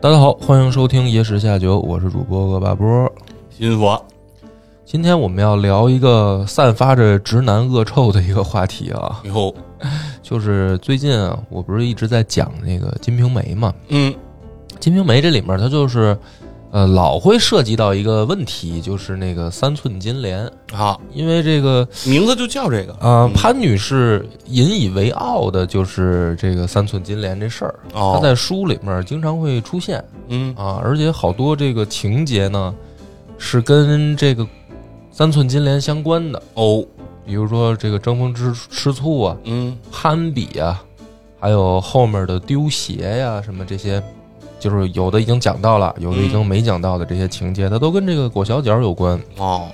大家好，欢迎收听《野史下酒》，我是主播恶霸波。新佛，今天我们要聊一个散发着直男恶臭的一个话题啊，哟，就是最近啊，我不是一直在讲那个《金瓶梅》嘛，嗯，《金瓶梅》这里面它就是，呃，老会涉及到一个问题，就是那个三寸金莲，好，因为这个名字就叫这个。啊、嗯。潘女士引以为傲的就是这个三寸金莲这事儿，哦。她在书里面经常会出现。嗯。啊，而且好多这个情节呢是跟这个三寸金莲相关的，哦，比如说这个争风吃吃醋啊、嗯。攀比啊，还有后面的丢鞋呀、什么这些，就是有的已经讲到了，有的已经没讲到的这些情节，它都跟这个裹小脚有关。哦，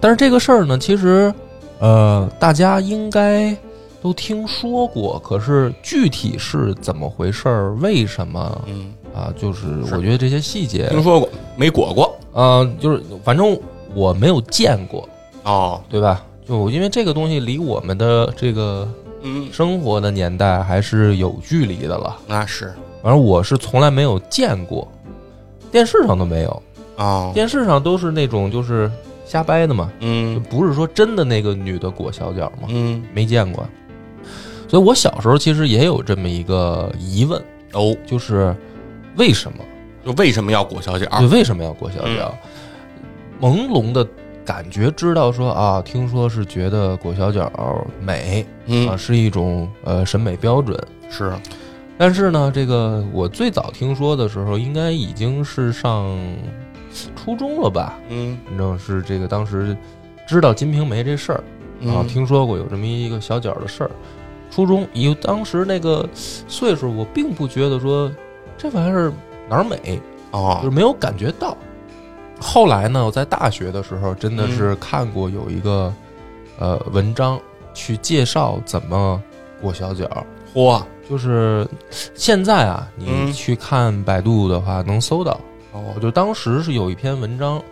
但是这个事儿呢，其实呃，大家应该都听说过，可是具体是怎么回事儿，为什么嗯，啊？就是是我觉得这些细节，听说过没裹过？啊，就是反正我没有见过，哦，对吧？就因为这个东西离我们的这个嗯，生活的年代还是有距离的了。那是反正我是从来没有见过，电视上都没有，啊，电视上都是那种就是瞎掰的嘛，就嗯不是说真的那个女的裹小脚嘛，嗯，没见过。所以我小时候其实也有这么一个疑问，哦，就是为什么？就为什么要裹小脚？对，为什么要裹小脚？朦胧的感觉知道说啊，听说是觉得裹小脚美啊，嗯，是一种呃审美标准。是，但是呢，这个我最早听说的时候，应该已经是上初中了吧？嗯反正是这个当时知道《金瓶梅》这事儿啊，嗯听说过有这么一个小脚的事儿。初中以当时那个岁数，我并不觉得说这玩意儿哪儿美，就是哦，没有感觉到。后来呢，我在大学的时候真的是看过有一个、呃文章去介绍怎么裹小脚，嚯，就是现在啊，你嗯。去看百度的话能搜到。哦。就当时是有一篇文章，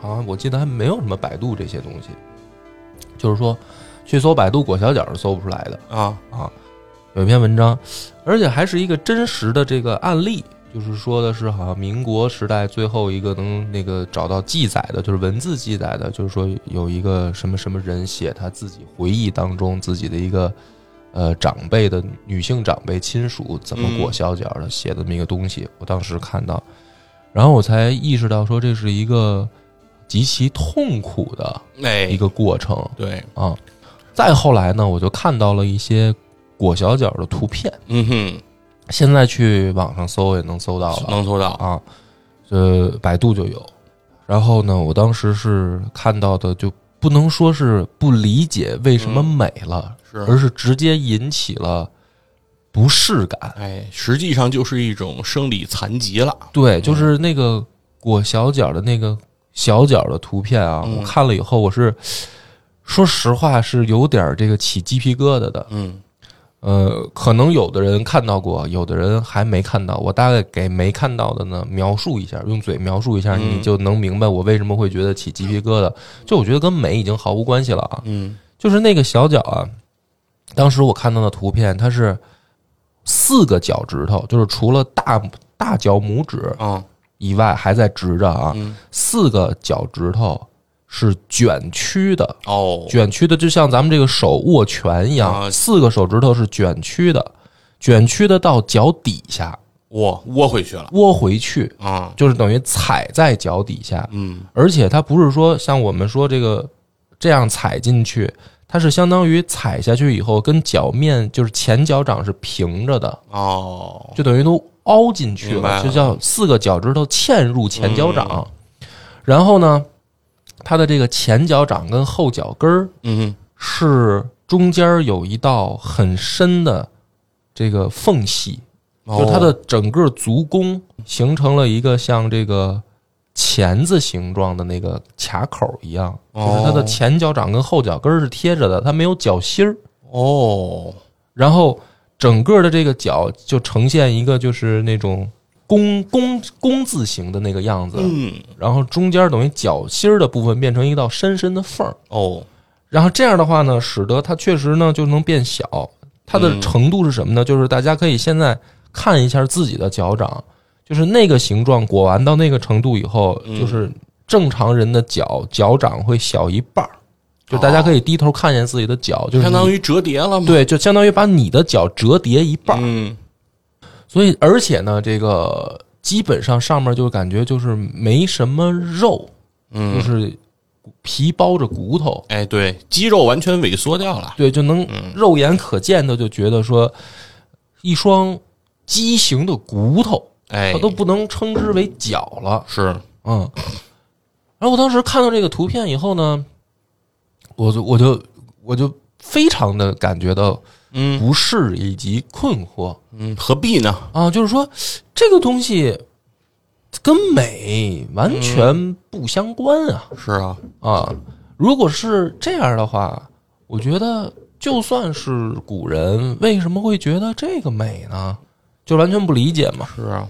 好像我记得还没有什么百度这些东西，就是说去搜百度裹小脚是搜不出来的。啊，啊。有一篇文章，而且还是一个真实的这个案例，就是说的是好像民国时代最后一个能那个找到记载的，就是文字记载的，就是说有一个什么什么人写他自己回忆当中自己的一个呃长辈的女性长辈亲属怎么裹小脚的，写的这么一个东西，我当时看到，然后我才意识到说这是一个极其痛苦的哎。一，个过程。对，啊。再后来呢，我就看到了一些裹小脚的图片，嗯哼，现在去网上搜也能搜到了。能搜到，啊，呃，百度就有。然后呢，我当时是看到的，就不能说是不理解为什么嗯。美了，是，而是直接引起了不适感。哎，实际上就是一种生理残疾了，对，就是那个裹小脚的那个小脚的图片啊，嗯我看了以后，我是说实话是有点这个起鸡皮疙瘩的。嗯呃，可能有的人看到过，有的人还没看到。我大概给没看到的呢描述一下，用嘴描述一下，嗯你就能明白我为什么会觉得起鸡皮疙瘩。就我觉得跟美已经毫无关系了啊，嗯就是那个小脚啊，当时我看到的图片，它是四个脚趾头，就是除了大大脚拇指啊，以外还在直着啊，嗯。四个脚趾头是卷曲的，哦，卷曲的就像咱们这个手握拳一样，啊。四个手指头是卷曲的，卷曲的到脚底下窝窝回去了，窝回去，啊，就是等于踩在脚底下，嗯。而且它不是说像我们说这个这样踩进去，它是相当于踩下去以后跟脚面就是前脚掌是平着的，哦，就等于都凹进去了，就叫四个脚趾头嵌入前脚掌，然后呢，它的这个前脚掌跟后脚跟儿嗯是中间有一道很深的这个缝隙，哼，就是它的整个足弓形成了一个像这个钳子形状的那个卡口一样，哦。就是它的前脚掌跟后脚跟儿是贴着的，它没有脚心儿，哦，然后整个的这个脚就呈现一个就是那种弓弓弓字形的那个样子，嗯，然后中间等于脚心儿的部分变成一道深深的缝儿，哦，然后这样的话呢，使得它确实呢就能变小。它的嗯。程度是什么呢？就是大家可以现在看一下自己的脚掌，就是那个形状裹完到那个程度以后，嗯就是正常人的脚脚掌会小一半儿，就大家可以低头看见自己的脚，就是相当于折叠了嘛。，对，就相当于把你的脚折叠一半儿。嗯，所以而且呢，这个基本上上面就感觉就是没什么肉，嗯就是皮包着骨头，哎，对，肌肉完全萎缩掉了。对，就能嗯肉眼可见的就觉得说一双畸形的骨头，哎，它都不能称之为脚了。是，嗯，然后我当时看到这个图片以后呢，我就我就我就非常的感觉到嗯不适以及困惑嗯，何必呢？啊，就是说这个东西跟美完全不相关啊是啊，啊！如果是这样的话，我觉得就算是古人，为什么会觉得这个美呢？就完全不理解嘛。是啊，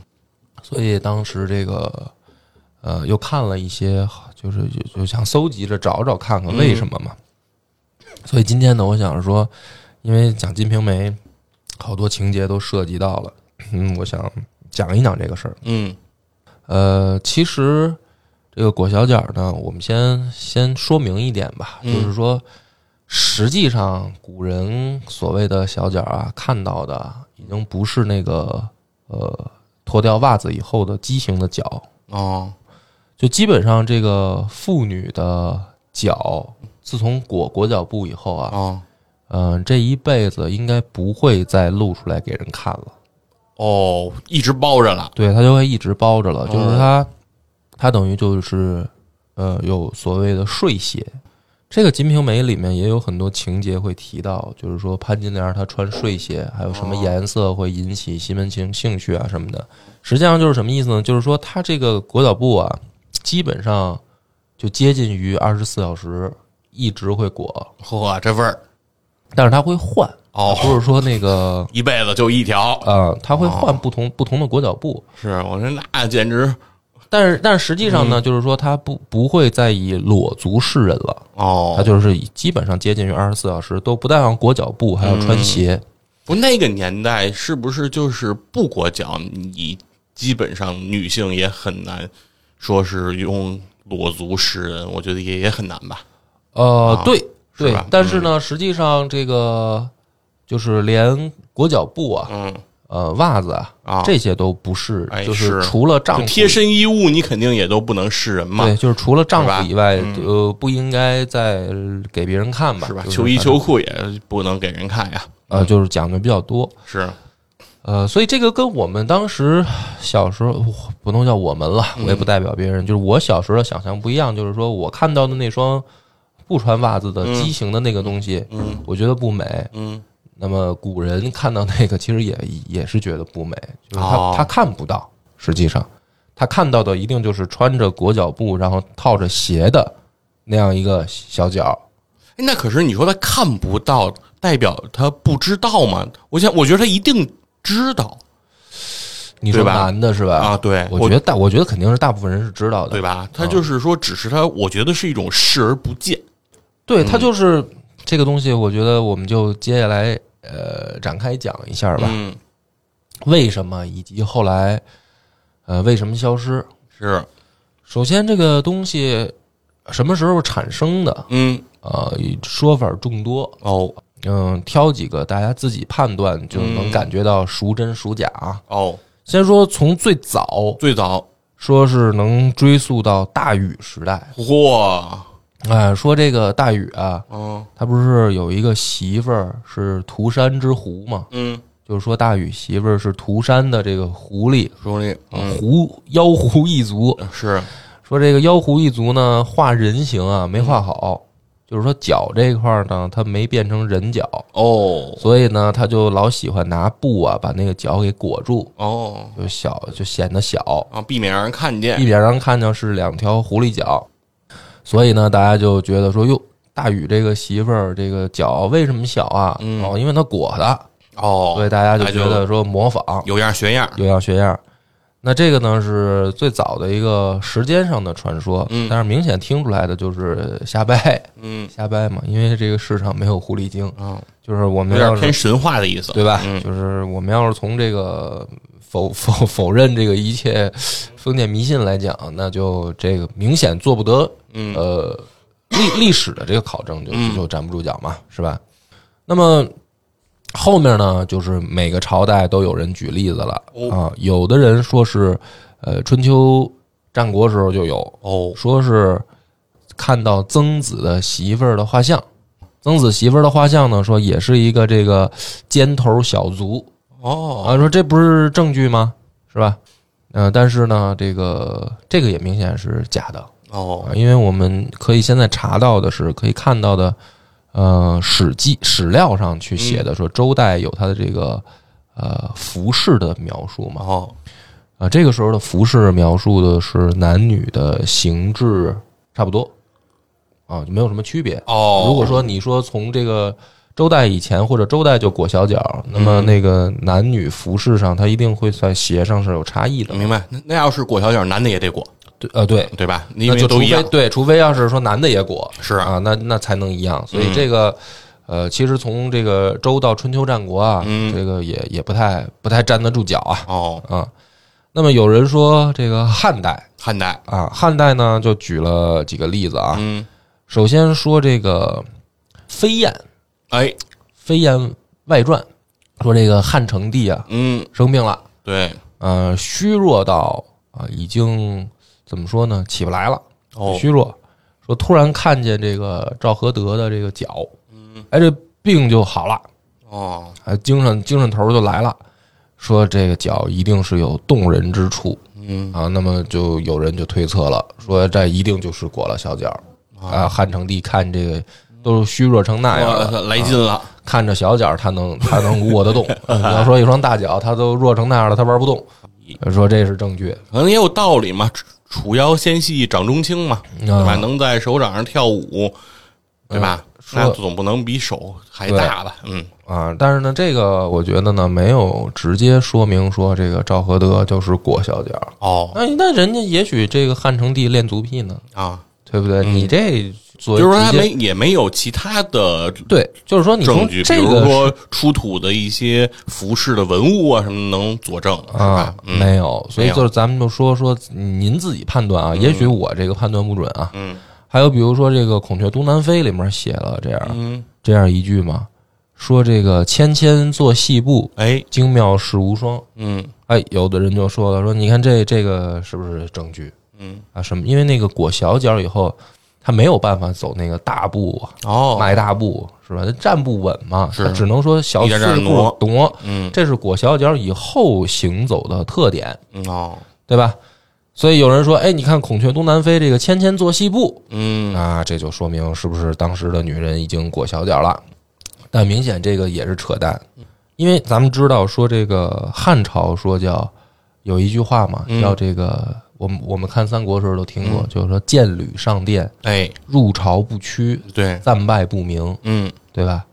所以当时这个呃，又看了一些，就是就就想搜集着找找看看为什么嘛。所以今天呢，我想说，因为讲《金瓶梅》，好多情节都涉及到了，嗯，我想讲一讲这个事儿。嗯呃，其实这个裹小脚呢，我们先先说明一点吧，嗯就是说，实际上古人所谓的小脚啊，看到的已经不是那个呃脱掉袜子以后的畸形的脚，哦，就基本上这个妇女的脚，自从裹裹脚布以后啊，哦嗯、这一辈子应该不会再露出来给人看了。哦，一直包着了。对，它就会一直包着了，就是哦它，它等于就是，呃，有所谓的睡鞋。这个《金瓶梅》里面也有很多情节会提到，就是说潘金莲她穿睡鞋，还有什么哦颜色会引起西门庆兴趣啊什么的。实际上就是什么意思呢？就是说他这个裹脚布啊，基本上就接近于二十四小时一直会裹，嚯，这味儿但是他会换，哦，不是说那个一辈子就一条。嗯，他会换哦不同不同的裹脚布。是我说那简直但是，但是实际上嗯。呢，就是说他不不会再以裸足示人了，哦，他就是以基本上接近于二十四小时，都不但要裹脚布，还要穿鞋。不那个年代是不是就是不裹脚，你基本上女性也很难说是用裸足示人，我觉得也也很难吧。呃，啊对对吧，但是呢，实际上这个就是连裹脚布啊、嗯呃袜子啊啊，这些都不是，哎就是除了丈夫贴身衣物，你肯定也都不能示人嘛，对，就是除了丈夫以外，嗯呃，不应该再给别人看吧？是吧？就是秋衣反正秋裤也不能给人看呀。呃，就是讲的比较多。是，呃，所以这个跟我们当时小时候不能叫我们了，我也不代表别人，就是我小时候的想象不一样。就是说我看到的那双不穿袜子的嗯畸形的那个东西，嗯我觉得不美。嗯那么古人看到那个，其实也也是觉得不美，就是他、哦他看不到，实际上他看到的一定就是穿着裹脚布，然后套着鞋的那样一个小脚。哎那可是你说他看不到，代表他不知道吗？我想，我觉得他一定知道你说男的是吧？啊。对，我觉得大，我觉得肯定是大部分人是知道的，对吧？他就是说，只是他，我觉得是一种视而不见。对，他就是这个东西，我觉得我们就接下来呃展开讲一下吧，嗯，为什么以及后来呃为什么消失？是，首先，这个东西什么时候产生的？嗯，呃，说法众多，哦。嗯，挑几个大家自己判断就能嗯感觉到孰真孰假。啊。哦，先说从最早，最早，说是能追溯到大禹时代，嚯，哎，说这个大禹啊，嗯他不是有一个媳妇儿是涂山之狐吗？嗯，就是说大禹媳妇儿是涂山的这个狐狸，狐妖狐一族。是，说这个妖狐一族呢，画人形啊没画好，就是说脚这块儿呢，它没变成人脚，哦所以呢，他就老喜欢拿布啊把那个脚给裹住，哦就小就显得小，啊，避免让人看见避。免让人看见是两条狐狸脚。所以呢，大家就觉得说，哟，大禹这个媳妇儿这个脚为什么小啊？嗯哦，因为他裹的，哦，所以大家就觉得说模仿有样学样。有样学样。那这个呢是最早的一个时间上的传说，嗯但是明显听出来的就是瞎掰嗯瞎掰嘛，因为这个世上没有狐狸精，啊，就是我有们要是点偏神话的意思，对吧？嗯就是我们要是从这个否否否认这个一切封建迷信来讲，那就这个明显做不得嗯呃历历史的这个考证就嗯就站不住脚嘛，是吧？那么后面呢，就是每个朝代都有人举例子了哦啊，有的人说是呃春秋战国时候就有，哦，说是看到曾子的媳妇儿的画像，曾子媳妇儿的画像呢，说也是一个这个尖头小卒哦，啊，说这不是证据吗？是吧？呃，但是呢，这个这个也明显是假的哦啊，因为我们可以现在查到的是可以看到的，呃，史记史料上去写的说周代有他的这个呃服饰的描述嘛，哦，啊，这个时候的服饰描述的是男女的形制差不多，啊，就没有什么区别。哦，如果说你说从这个周代以前或者周代就裹小脚，那么嗯。那个男女服饰上，它一定会在鞋上是有差异的。明白，那那要是裹小脚，男的也得裹，对，呃，对，对吧？因那就都一样非，对，除非要是说男的也裹是啊，那那才能一样。所以嗯。这个。呃，其实从这个周到春秋战国啊，嗯。这个也也不太不太站得住脚啊。哦，啊。那么有人说这个汉代。汉代，啊，汉代呢就举了几个例子啊。嗯，首先说这个飞燕，哎，《飞燕外传》说这个汉成帝啊嗯，生病了，对，呃，虚弱到啊已经怎么说呢，起不来了，哦，虚弱。说突然看见这个赵合德的这个脚，嗯。哎，这病就好了，哦，哎，精神精神头儿就来了。说这个脚一定是有动人之处。嗯，啊，那么就有人就推测了，说这一定就是裹了小脚。啊。汉成帝看这个都虚弱成那样了，来劲了，看着小脚他能他能握得动，你要说一双大脚他都弱成那样了，他玩不动。说这是证据，可能也有道理嘛，楚楚腰纤细掌中轻嘛，对吧？啊能在手掌上跳舞，对吧？说那总不能比手还大吧？嗯，啊，但是呢，这个我觉得呢，没有直接说明说这个赵合德就是裹小脚。哦那那人家也许这个汉成帝练足癖呢，啊，对不对？嗯你这就是说他没也没有其他的对，就是说你从证据，比这个如说出土的一些服饰的文物啊什么能佐证，是吧啊？嗯没有，所以就是咱们就说说您自己判断啊，也许我这个判断不准啊。嗯还有比如说这个《孔雀东南飞》里面写了这样嗯，这样一句嘛，说这个纤纤作细布，哎，精妙世无双。嗯哎，有的人就说了，说你看这这个是不是证据嗯，啊？什么？因为那个裹小脚以后，他没有办法走那个大步啊，哦，迈大步是吧？他站不稳嘛，只能说小一点点碎步挪挪。嗯这是裹小脚以后行走的特点，嗯哦，对吧？所以有人说，哎，你看《孔雀东南飞》这个纤纤作细步，嗯啊，这就说明是不是当时的女人已经裹小脚了？但明显这个也是扯淡，因为咱们知道说这个汉朝说叫有一句话嘛，嗯叫这个我们我们看三国时候都听过，嗯。就是说见履上殿，哎，入朝不趋，对，战败不明，嗯，对吧？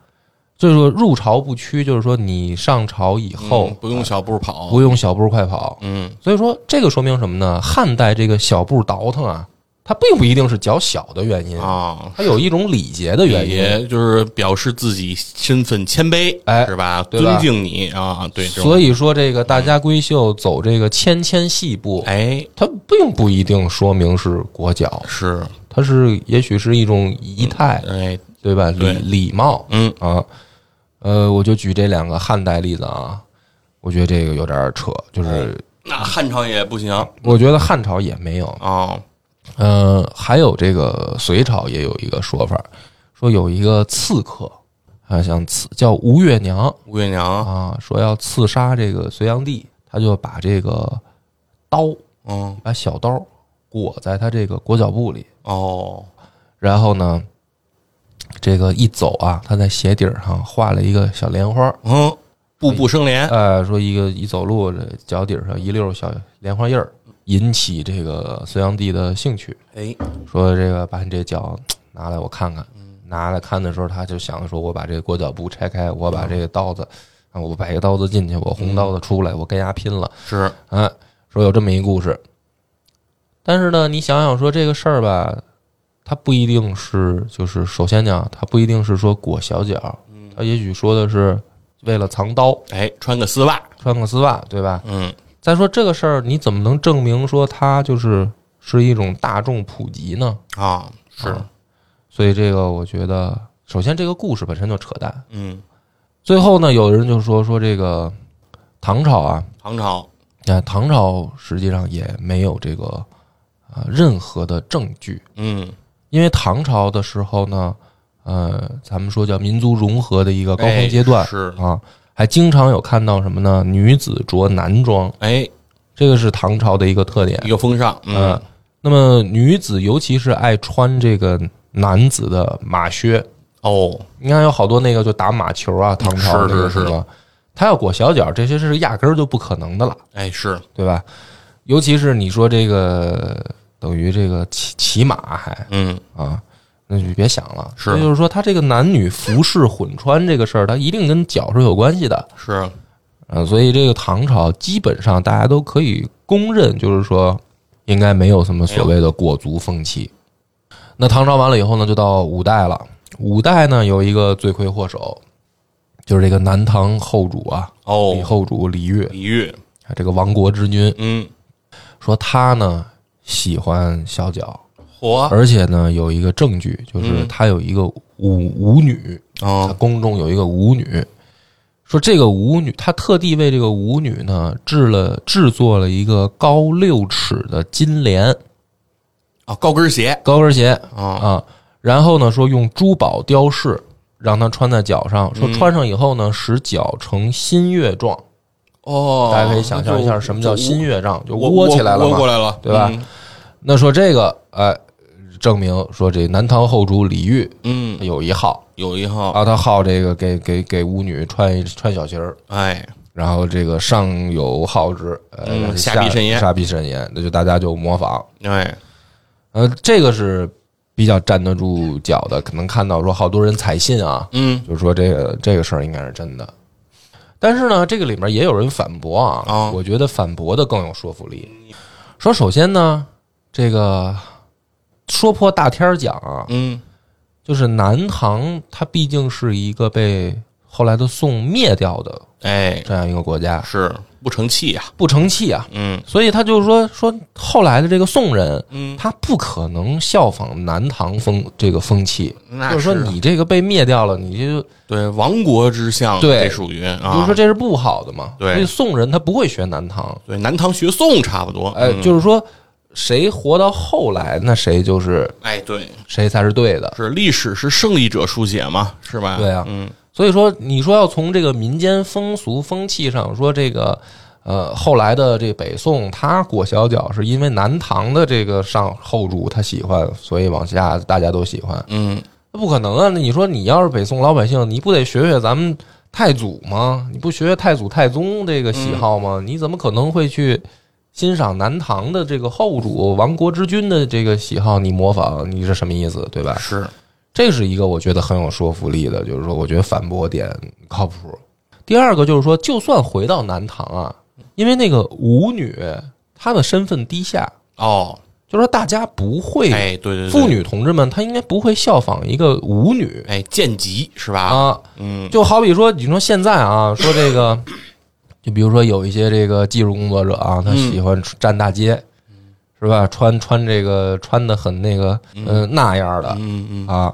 所以说入朝不趋，就是说你上朝以后、嗯不用小步跑，不用小步快跑，嗯。所以说这个说明什么呢？汉代这个小步倒腾啊，它并不一定是脚小的原因，啊，它有一种礼节的原因。就是表示自己身份谦卑，哎是吧？对吧尊敬你啊，对，所以说，这个大家闺秀走这个纤纤细步，哎，它并不一定说明是裹脚，是，它是也许是一种仪态，哎，对吧？礼礼貌嗯啊。呃，我就举这两个汉代例子啊，我觉得这个有点扯，就是那汉朝也不行我觉得汉朝也没有，啊，呃，还有这个隋朝也有一个说法，说有一个刺客啊，像刺叫吴月娘，吴月娘，啊，说要刺杀这个隋炀帝，他就把这个刀，嗯，把小刀裹在他这个裹脚布里，哦，然后呢，这个一走啊，他在鞋底上画了一个小莲花，嗯，步步生莲，哎，说一个一走路，这脚底上一溜小莲花印儿，引起这个隋炀帝的兴趣，哎，说这个把你这脚拿来我看看，拿来看的时候，他就想说，我把这个裹脚布拆开，我把这个刀子，啊，我摆个刀子进去，我红刀子出来，我跟牙拼了。是，啊，说有这么一故事。但是呢，你想想说这个事儿吧，它不一定是，就是首先讲，它不一定是说裹小脚，它也许说的是为了藏刀，哎，穿个丝袜，穿个丝袜，对吧？嗯，再说这个事儿，你怎么能证明说它就是是一种大众普及呢？啊，是，啊所以这个我觉得，首先这个故事本身就扯淡。嗯，最后呢，有人就说说这个唐朝啊，唐朝，啊，唐朝实际上也没有这个啊、任何的证据，嗯，因为唐朝的时候呢，呃，咱们说叫民族融合的一个高峰阶段、哎是，啊，还经常有看到什么呢？女子着男装，哎，这个是唐朝的一个特点。一。个风尚，嗯。嗯，，那么女子尤其是爱穿这个男子的马靴，哦，你看有好多那个就打马球啊，唐朝是是那个什么，他要裹小脚，这些是压根儿就不可能的了。哎，是，对吧？尤其是你说这个等于这个骑骑马还嗯，啊，那就别想了。是就是说，他这个男女服饰混穿这个事儿，它一定跟脚是有关系的。是，啊，所以这个唐朝基本上大家都可以公认，就是说应该没有什么所谓的裹足风气。那唐朝完了以后呢，就到五代了。五代呢有一个罪魁祸首，就是这个南唐后主啊，哦李，后主李煜，李煜，啊这个亡国之君。嗯，说他呢喜欢小脚，火，而且呢有一个证据，就是嗯。他有一个舞舞女，他哦，宫中有一个舞女。说这个舞女，他特地为这个舞女呢制了制作了一个高六尺的金莲。啊，高跟鞋，高跟鞋啊，啊，然后呢说用珠宝雕饰让她穿在脚上，说嗯。穿上以后呢使脚成新月状，哦，大家可以想象一下什么叫新月，状，就窝窝起来了嘛窝过，来了，对吧？嗯？那说这个，哎，证明说这南唐后主李煜嗯，有一号。有一号，啊，他好这个给给给舞女穿一穿小鞋儿，哎，然后这个上有好之，呃，嗯下下必甚焉下必甚焉，那就大家就模仿，哎，呃，这个是比较站得住脚的，可能看到说好多人采信啊，嗯，就是说这个这个事儿应该是真的。但是呢，这个里面也有人反驳啊，啊我觉得反驳的更有说服力。说首先呢，这个说破大天儿讲啊，嗯，就是南唐它毕竟是一个被后来的宋灭掉的哎，这样一个国家，是不成器呀，不成器啊，嗯。所以他就是说说后来的这个宋人，嗯，他不可能效仿南唐风这个风气，那就是说你这个被灭掉了，你就对亡国之相，对。这属于就是啊说，这是不好的嘛。对。所以宋人他不会学南唐，对南唐学宋差不多，哎，嗯。就是说谁活到后来，那谁就是哎，对，谁才是对的。是历史是胜利者书写嘛，是吧？对啊嗯，所以说，你说要从这个民间风俗风气上说，这个呃后来的这北宋他裹小脚是因为南唐的这个上后主他喜欢，所以往下大家都喜欢，嗯，那不可能啊！那你说你要是北宋老百姓，你不得学学咱们太祖吗？你不学学太祖太宗这个喜好吗？你怎么可能会去欣赏南唐的这个后主亡国之君的这个喜好？你模仿，你是什么意思？对吧？是，这是一个我觉得很有说服力的，就是说，我觉得反驳点靠谱。第二个就是说，就算回到南唐啊，因为那个舞女她的身份低下，哦，就是说大家不会，哎，对对对，妇，女同志们她应该不会效仿一个舞女哎，贱籍是吧？啊。嗯，就好比说，你说现在啊，说这个，就比如说有一些这个技术工作者啊，他喜欢站大街，是吧？穿穿这个穿的很那个，嗯、那样的嗯嗯，啊。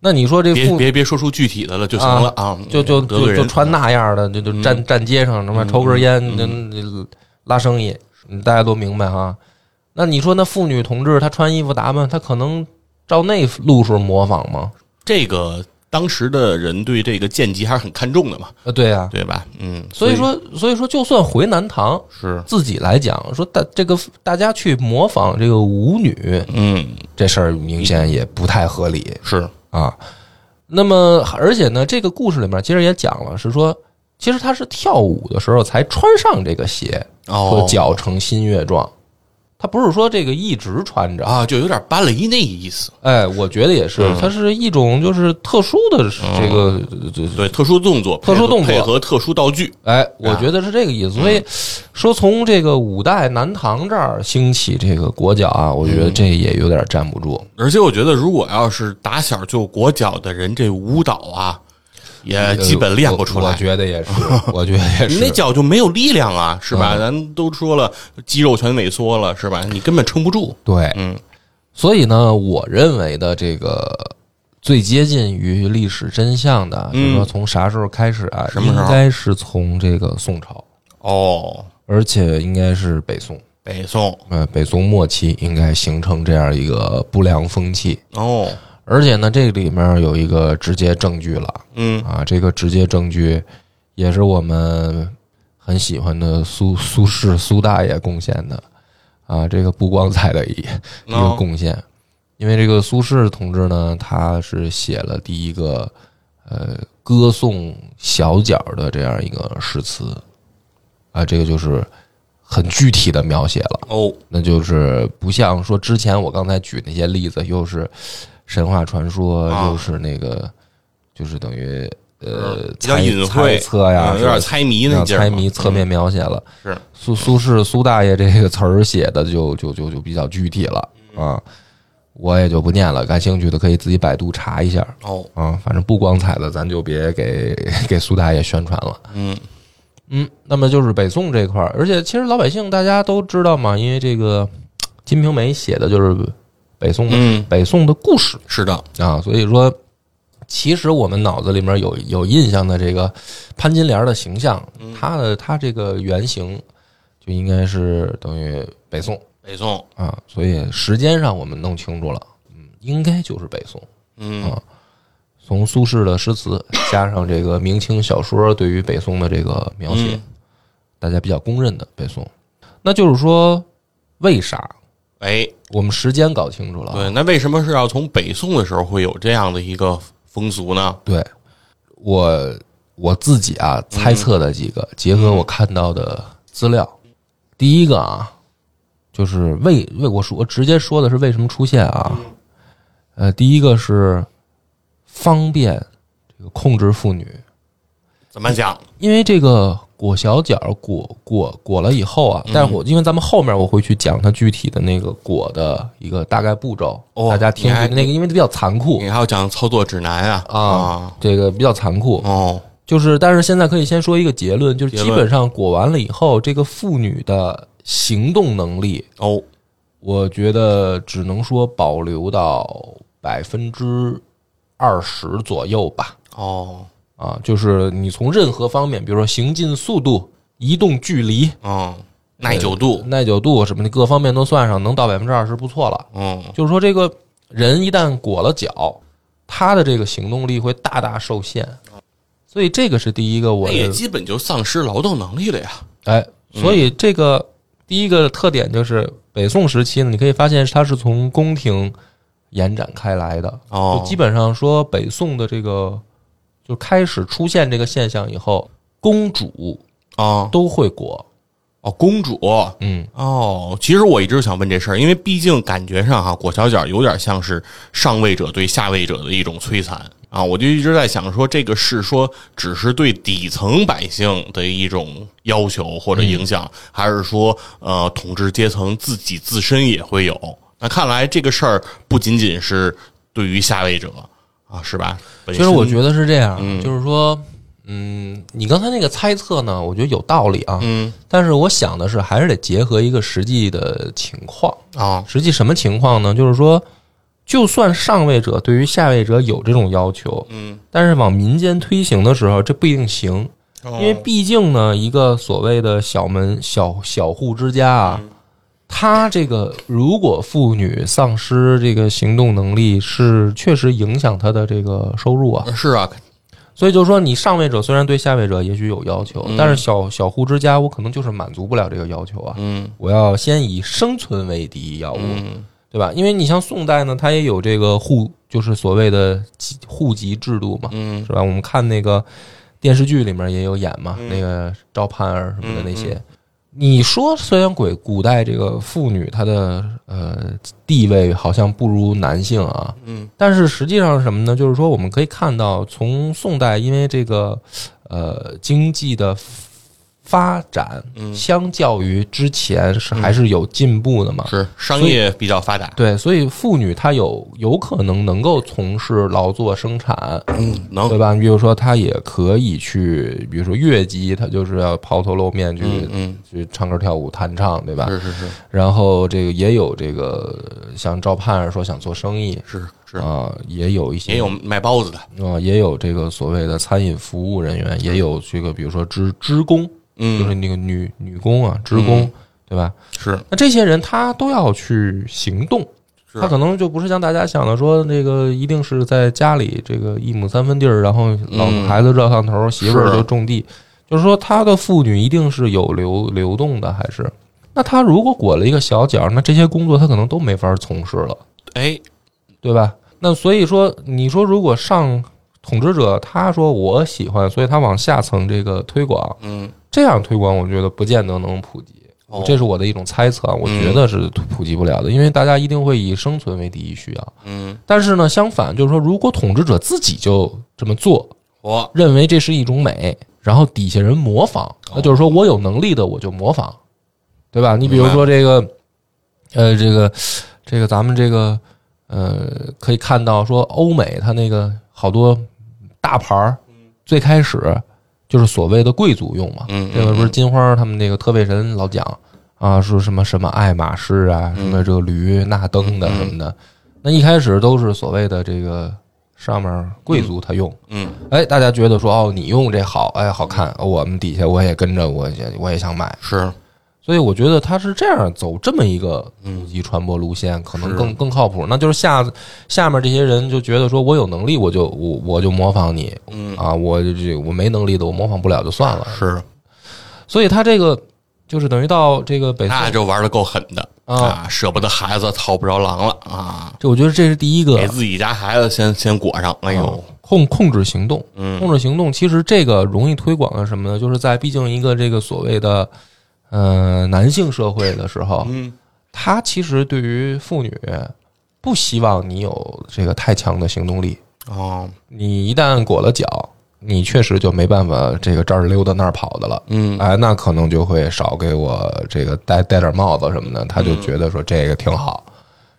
那你说这别妇别别说出具体的了就行了啊，就就就就穿那样的，就就站嗯站街上，什么嗯抽根烟，嗯那拉生意，嗯大家都明白哈。那你说那妇女同志她穿衣服打扮，她可能照那路数模仿吗？这个当时的人对这个剑籍还是很看重的嘛，呃，对呀、对吧？嗯，所以说所以说，就算回南唐是，自己来讲，说大这个大家去模仿这个舞女嗯，这事儿，明显也不太合理是，啊。那么，而且呢，这个故事里面其实也讲了，是说，其实他是跳舞的时候才穿上这个鞋，哦。说脚成新月状，他不是说这个一直穿着。啊，就有点芭蕾那意思，哎，我觉得也是嗯，它是一种就是特殊的这个，这对，特殊动作，特殊动作。配合配合特殊道具，哎，我觉得是这个意思。所以说，从这个五代南唐这儿兴起这个裹脚啊，我觉得这也有点站不住。而且我觉得，如果要是打小就裹脚的人，这舞蹈啊，也基本练不出来。我觉得也是，我觉得也是。你那脚就没有力量啊，是吧？嗯咱都说了，肌肉全萎缩了，是吧？你根本撑不住。对，嗯所以呢，我认为的这个最接近于历史真相的，嗯就是说从啥时候开始啊？什么时候应该是从这个宋朝，哦，而且应该是北宋。北宋呃，北宋末期应该形成这样一个不良风气，哦，而且呢，这里面有一个直接证据了。嗯。啊，这个直接证据也是我们很喜欢的苏苏轼苏大爷贡献的。啊，这个不光彩的一一个哦贡献，因为这个苏轼同志呢，他是写了第一个呃歌颂小脚的这样一个诗词。啊，这个就是很具体的描写了。哦，那就是不像说之前我刚才举那些例子，又是神话传说，啊。又是那个，就是等于呃嗯比较猜隐晦猜测呀，嗯有点猜谜那像劲儿猜谜侧面描写了。是。苏苏轼苏大爷这个词儿写的就就就就比较具体了嗯。啊，我也就不念了，感兴趣的可以自己百度查一下。哦，啊，反正不光彩的咱就别给 给苏大爷宣传了。嗯。嗯，那么就是北宋这块儿，而且其实老百姓大家都知道嘛，因为这个《金瓶梅》写的就是北宋的、嗯，北宋的故事。是的，啊，所以说，其实我们脑子里面有有印象的这个潘金莲的形象，她的她这个原型就应该是等于北宋。北宋，啊，所以时间上我们弄清楚了，嗯，应该就是北宋。嗯。啊从苏轼的诗词加上这个明清小说对于北宋的这个描写，嗯。大家比较公认的北宋。那就是说，为啥哎，我们时间搞清楚了啊？对，那为什么是要从北宋的时候会有这样的一个风俗呢？对，我我自己啊猜测的几个，结合我看到的资料，第一个啊，就是为为我说我直接说的是为什么出现啊？呃，第一个是方便这个控制妇女，怎么讲？因为这个裹小脚裹裹裹了以后啊，但是我因为咱们后面我会去讲它具体的那个裹的一个大概步骤，哦大家听听那个，因为它比较残酷。你还要讲操作指南啊？啊，这个比较残酷，哦，就是但是现在可以先说一个结论，就是基本上裹完了以后，这个妇女的行动能力，哦，我觉得只能说保留到百分之二十左右吧。哦，啊，就是你从任何方面，比如说行进速度、移动距离、嗯，耐久度，耐久度什么的各方面都算上，能到百分之二十不错了。嗯，就是说，这个人一旦裹了脚，他的这个行动力会大大受限。所以这个是第一个我那也基本就丧失劳动能力了呀。哎，所以这个第一个特点就是北宋时期呢，你可以发现它是从宫廷延展开来的。哦就基本上说北宋的这个就开始出现这个现象以后，公主啊都会裹。哦，公主嗯，哦，其实我一直想问这事儿，因为毕竟感觉上哈，裹小脚有点像是上位者对下位者的一种摧残啊，我就一直在想说，这个是说只是对底层百姓的一种要求或者影响，还是说呃统治阶层自己自身也会有？那看来这个事儿不仅仅是对于下位者啊，是吧？其实我觉得，是这样，嗯就是说，嗯，你刚才那个猜测呢，我觉得有道理啊。嗯但是我想的是，还是得结合一个实际的情况。啊，实际什么情况呢？就是说，就算上位者对于下位者有这种要求，嗯，但是往民间推行的时候，这不一定行，因因为毕竟呢，一个所谓的小门小小户之家啊，他这个如果妇女丧失这个行动能力，是确实影响他的这个收入啊。是啊，所以就是说，你上位者虽然对下位者也许有要求，嗯但是小小户之家，我可能就是满足不了这个要求啊。嗯我要先以生存为第一要务，嗯对吧？因为你像宋代呢，它也有这个户，就是所谓的籍户籍制度嘛，嗯是吧？我们看那个电视剧里面也有演嘛，嗯那个赵盼儿什么的那些。嗯你说虽然鬼古代这个妇女她的呃地位好像不如男性啊，嗯但是实际上是什么呢？就是说我们可以看到，从宋代因为这个呃经济的发展，嗯。相较于之前是还是有进步的嘛。是商业比较发达，对，所以妇女她有有可能能够从事劳作生产，嗯，能。对吧？你比如说，她也可以去，比如说越级，她就是要抛头露面去、嗯嗯，去唱歌跳舞弹唱，对吧？是是是。然后这个也有这个像赵盼儿说想做生意是是，啊、也有一些也有卖包子的，啊、也有这个所谓的餐饮服务人员，也有这个比如说职职工，就是嗯，那个女女工啊，职工，对吧？是。那这些人他都要去行动，他可能就不是像大家想的说那个一定是在家里这个一亩三分地儿，然后老嗯孩子热炕头，媳妇儿是。就种地，就是说他的妇女一定是有流流动的，还是？那他如果裹了一个小脚，那这些工作他可能都没法从事了，哎，对吧？那所以说，你说如果上统治者他说我喜欢，所以他往下层这个推广，嗯，这样推广，我觉得不见得能普及。哦这是我的一种猜测啊，我觉得是普及不了的，因为大家一定会以生存为第一需要。嗯，但是呢，相反就是说，如果统治者自己就这么做，我认为这是一种美，然后底下人模仿，那就是说我有能力的我就模仿，对吧？你比如说这个，呃，这个这个咱们这个呃，可以看到说欧美它那个好多大牌儿，最开始就是所谓的贵族用嘛，嗯这个不是金花他们那个特费神老讲啊，说什么什么爱马仕啊，什么这个驴那登的什么的，那一开始都是所谓的这个上面贵族他用，嗯。哎，大家觉得说哦，你用这好，哎，好看，我们底下我也跟着，我也我也想买，是所以我觉得他是这样走这么一个普及传播路线，可能更更靠谱。那就是下下面这些人就觉得说我有能力，我就我我就模仿你。嗯。啊，我就这我没能力的，我模仿不了就算了。是，所以他这个就是等于到这个北宋那就玩的够狠的。啊，啊，舍不得孩子套不着狼了。啊，这我觉得这是第一个。给自己家孩子先先裹上，哎啊呦，控控制行动。嗯。控制行动，其实这个容易推广的什么呢？就是在毕竟一个这个所谓的呃男性社会的时候，嗯他其实对于妇女不希望你有这个太强的行动力。哦你一旦裹了脚，你确实就没办法这个这儿溜达那儿跑的了。嗯哎，那可能就会少给我这个戴戴点帽子什么的，他就觉得说这个挺好。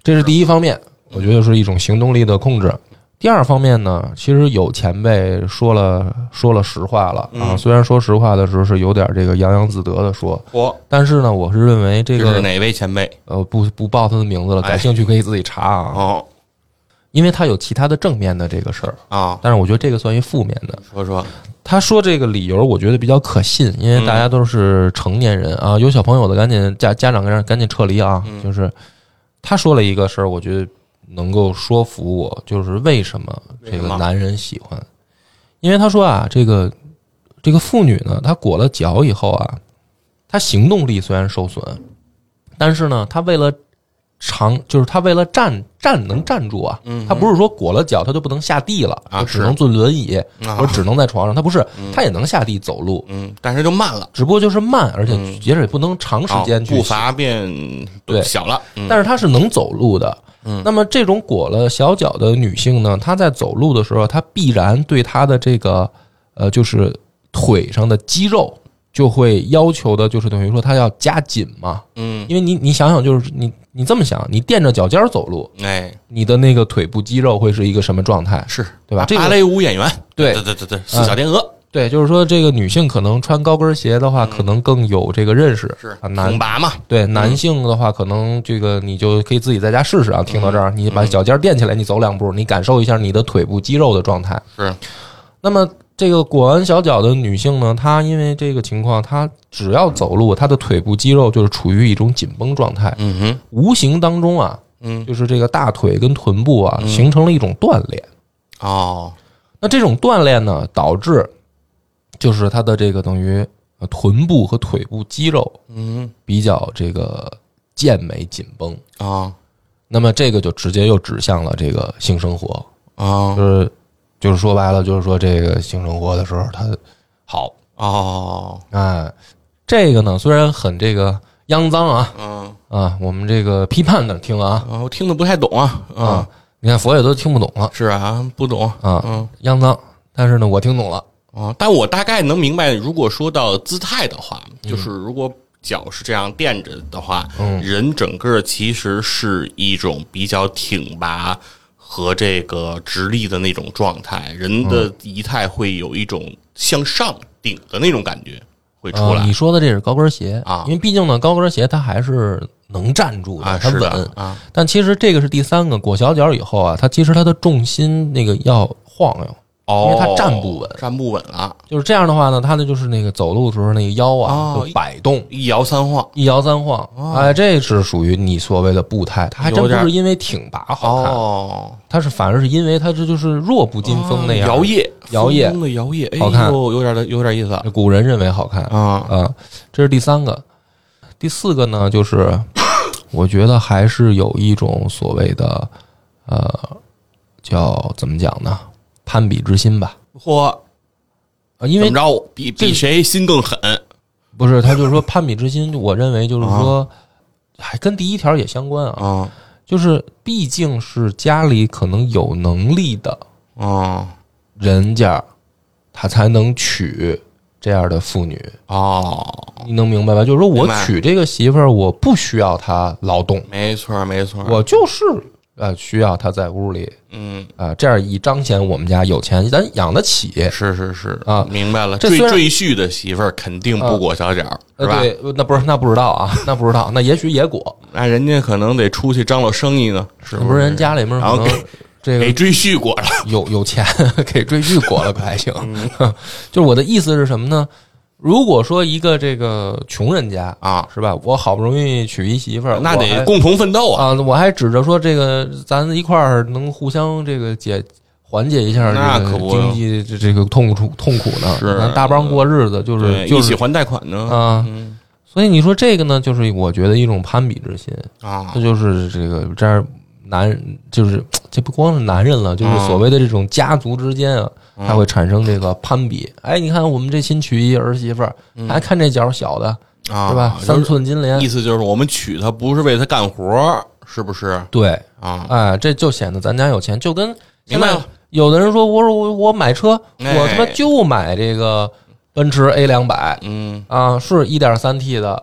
这是第一方面，我觉得是一种行动力的控制。第二方面呢，其实有前辈说了说了实话了啊，嗯虽然说实话的时候是有点这个洋洋自得的说，我。但是呢，我是认为这个这是哪位前辈？呃不不报他的名字了，哎。感兴趣可以自己查啊，哦。因为他有其他的正面的这个事儿，啊，但是我觉得这个算一负面的。说说，他说这个理由，我觉得比较可信，因为大家都是成年人啊，有小朋友的赶紧家家长赶紧赶紧撤离啊。就是他说了一个事儿，我觉得能够说服我，就是为什么这个男人喜欢，因为他说啊，这个这个妇女呢，她裹了脚以后啊，她行动力虽然受损，但是呢，她为了长，就是她为了站站能站住啊，嗯她不是说裹了脚她就不能下地了，啊只能坐轮椅。啊。或者只能在床上，她不是，她也能下地走路，嗯，但是就慢了，只不过就是慢，而且嗯。也是不能长时间去哦步伐变对。小了，嗯。但是她是能走路的。嗯。那么这种裹了小脚的女性呢，她在走路的时候，她必然对她的这个呃，就是腿上的肌肉就会要求的，就是等于说她要加紧嘛。嗯，因为你你想想，就是你你这么想，你垫着脚尖儿走路，哎，你的那个腿部肌肉会是一个什么状态？是。对吧？这个芭蕾舞演员，对。对对对对，四小天鹅对，就是说这个女性可能穿高跟鞋的话，可能更有这个认识。是挺拔嘛，对男性的话，可能这个你就可以自己在家试试啊。听到这儿，你把脚尖垫起来，你走两步，你感受一下你的腿部肌肉的状态。是那么这个裹完小脚的女性呢，她因为这个情况，她只要走路，她的腿部肌肉就是处于一种紧绷状态，嗯哼，无形当中啊，嗯就是这个大腿跟臀部啊，形成了一种锻炼。哦，那这种锻炼呢，导致就是他的这个等于呃臀部和腿部肌肉嗯。比较这个健美紧绷。啊。那么这个就直接又指向了这个性生活，啊。就是就是说白了，就是说这个性生活的时候他好，哦，哎，这个呢虽然很这个肮脏啊嗯。啊，我们这个批判的听啊。啊，我听的不太懂啊，啊啊，，你看佛爷都听不懂了。是啊，不懂，啊，嗯。肮脏，但是呢我听懂了啊，但我大概能明白，如果说到姿态的话，就是如果脚是这样垫着的话，嗯。人整个其实是一种比较挺拔和这个直立的那种状态，人的仪态会有一种向上顶的那种感觉会出来啊你说的这是高跟鞋啊因为毕竟呢，高跟鞋它还是能站住的，啊，它稳是的。啊，但其实这个是第三个，裹小脚以后啊，它其实它的重心那个要晃悠，哦，因为他站不稳站不稳了，就是这样的话呢，他的就是那个走路的时候那个腰啊哦就摆动。一摇三晃。一摇三晃，哎，这是属于你所谓的步态，他还真不是因为挺拔好看，哦，它是反而是因为他这就是弱不禁风那样。摇曳，摇曳的摇曳，哎好看呦有点有点意思古人认为好看啊。啊，这是第三个。第四个呢，就是 我觉得还是有一种所谓的呃，叫怎么讲呢？攀比之心吧。嚯，啊，因为怎么着？比比谁心更狠？不是他就是说攀比之心，我认为就是说，还跟第一条也相关啊，啊就是毕竟是家里可能有能力的啊人家，他才能娶这样的妇女。哦，你能明白吧？就是说我娶这个媳妇儿，我不需要她劳动，没错没错，我就是呃需要她在屋里嗯，啊、这样以彰显我们家有钱，咱养得起。是是是啊明白了。这赘赘婿的媳妇儿肯定不裹小脚，是呃，吧？对，那不是那不知道啊，那不知道，那也许也裹，那人家可能得出去张罗生意呢，是不是人家里面可能然后给 这个给赘婿裹了，有有钱 给赘婿裹了可还行。嗯 就是我的意思是什么呢？如果说一个这个穷人家啊，是吧，我好不容易娶一媳妇儿，那得共同奋斗啊！啊，我还指着说这个咱一块儿能互相这个解缓解一下这个那可不经济这这个痛苦痛苦呢，是咱大帮过日子就是，就是一起还贷款呢。啊，嗯。所以你说这个呢，就是我觉得一种攀比之心，啊。这就是这个这样男就是这不光是男人了，就是所谓的这种家族之间啊，嗯它会产生这个攀比。哎，你看我们这新娶一儿媳妇儿，还看这脚小的啊，是吧？三寸金莲意，思就是我们娶她不是为她干活，是不是对，啊？哎，这就显得咱家有钱，就跟明白了有的人说，我说我我买车，哎我他妈就买这个奔驰 A 两百嗯啊，是一点三 T 的，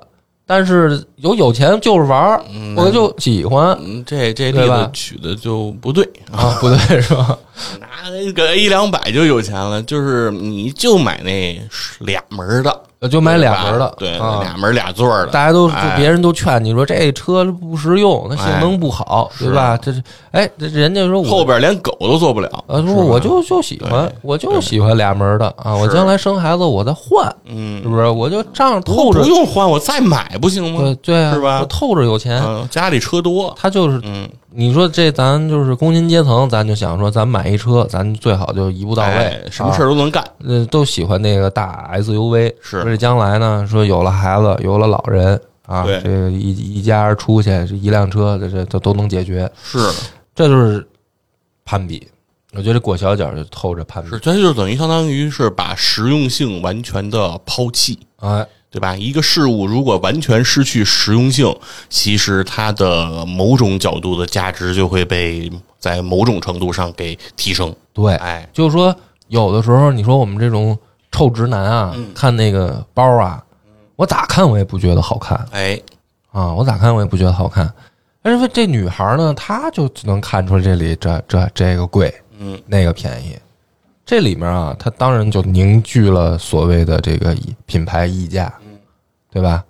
但是有有钱就是玩儿，嗯我就喜欢嗯，这这例对吧子取的就不对，啊，不对 是吧？拿那个一两百就有钱了，就是你就买那俩门儿的，就买俩门的，对，啊俩门俩座的，大家都别人都劝你说这车不实用，它性能不好，是对吧？这是哎，这人家说我后边连狗都坐不了，啊，是吧说我就就喜欢，我就喜欢俩门的啊，我将来生孩子我再换，嗯是嗯，不是？我就这样透着不，用换，我再买不行对吗？对啊，是吧我透着有钱，嗯，家里车多，他就是嗯，你说这咱就是工薪阶层，咱就想说咱买一车，咱最好就一步到位哎，什么事儿儿都能干，呃都喜欢那个大 SUV，是。说这将来呢，说有了孩子，有了老人啊，这个一一家人出去，这一辆车这这都都能解决，是。这就是攀比。我觉得裹小脚就透着攀比。是，，这就等于相当于是把实用性完全的抛弃。哎，对吧？一个事物如果完全失去实用性，其实它的某种角度的价值就会被在某种程度上给提升。对，哎，就是说有的时候你说我们这种臭直男啊，嗯看那个包啊，我咋看我也不觉得好看哎，啊，我咋看我也不觉得好看。但是这女孩呢，她就能看出这里这这这个贵，嗯，那个便宜。这里面啊，它当然就凝聚了所谓的这个品牌溢价，对吧？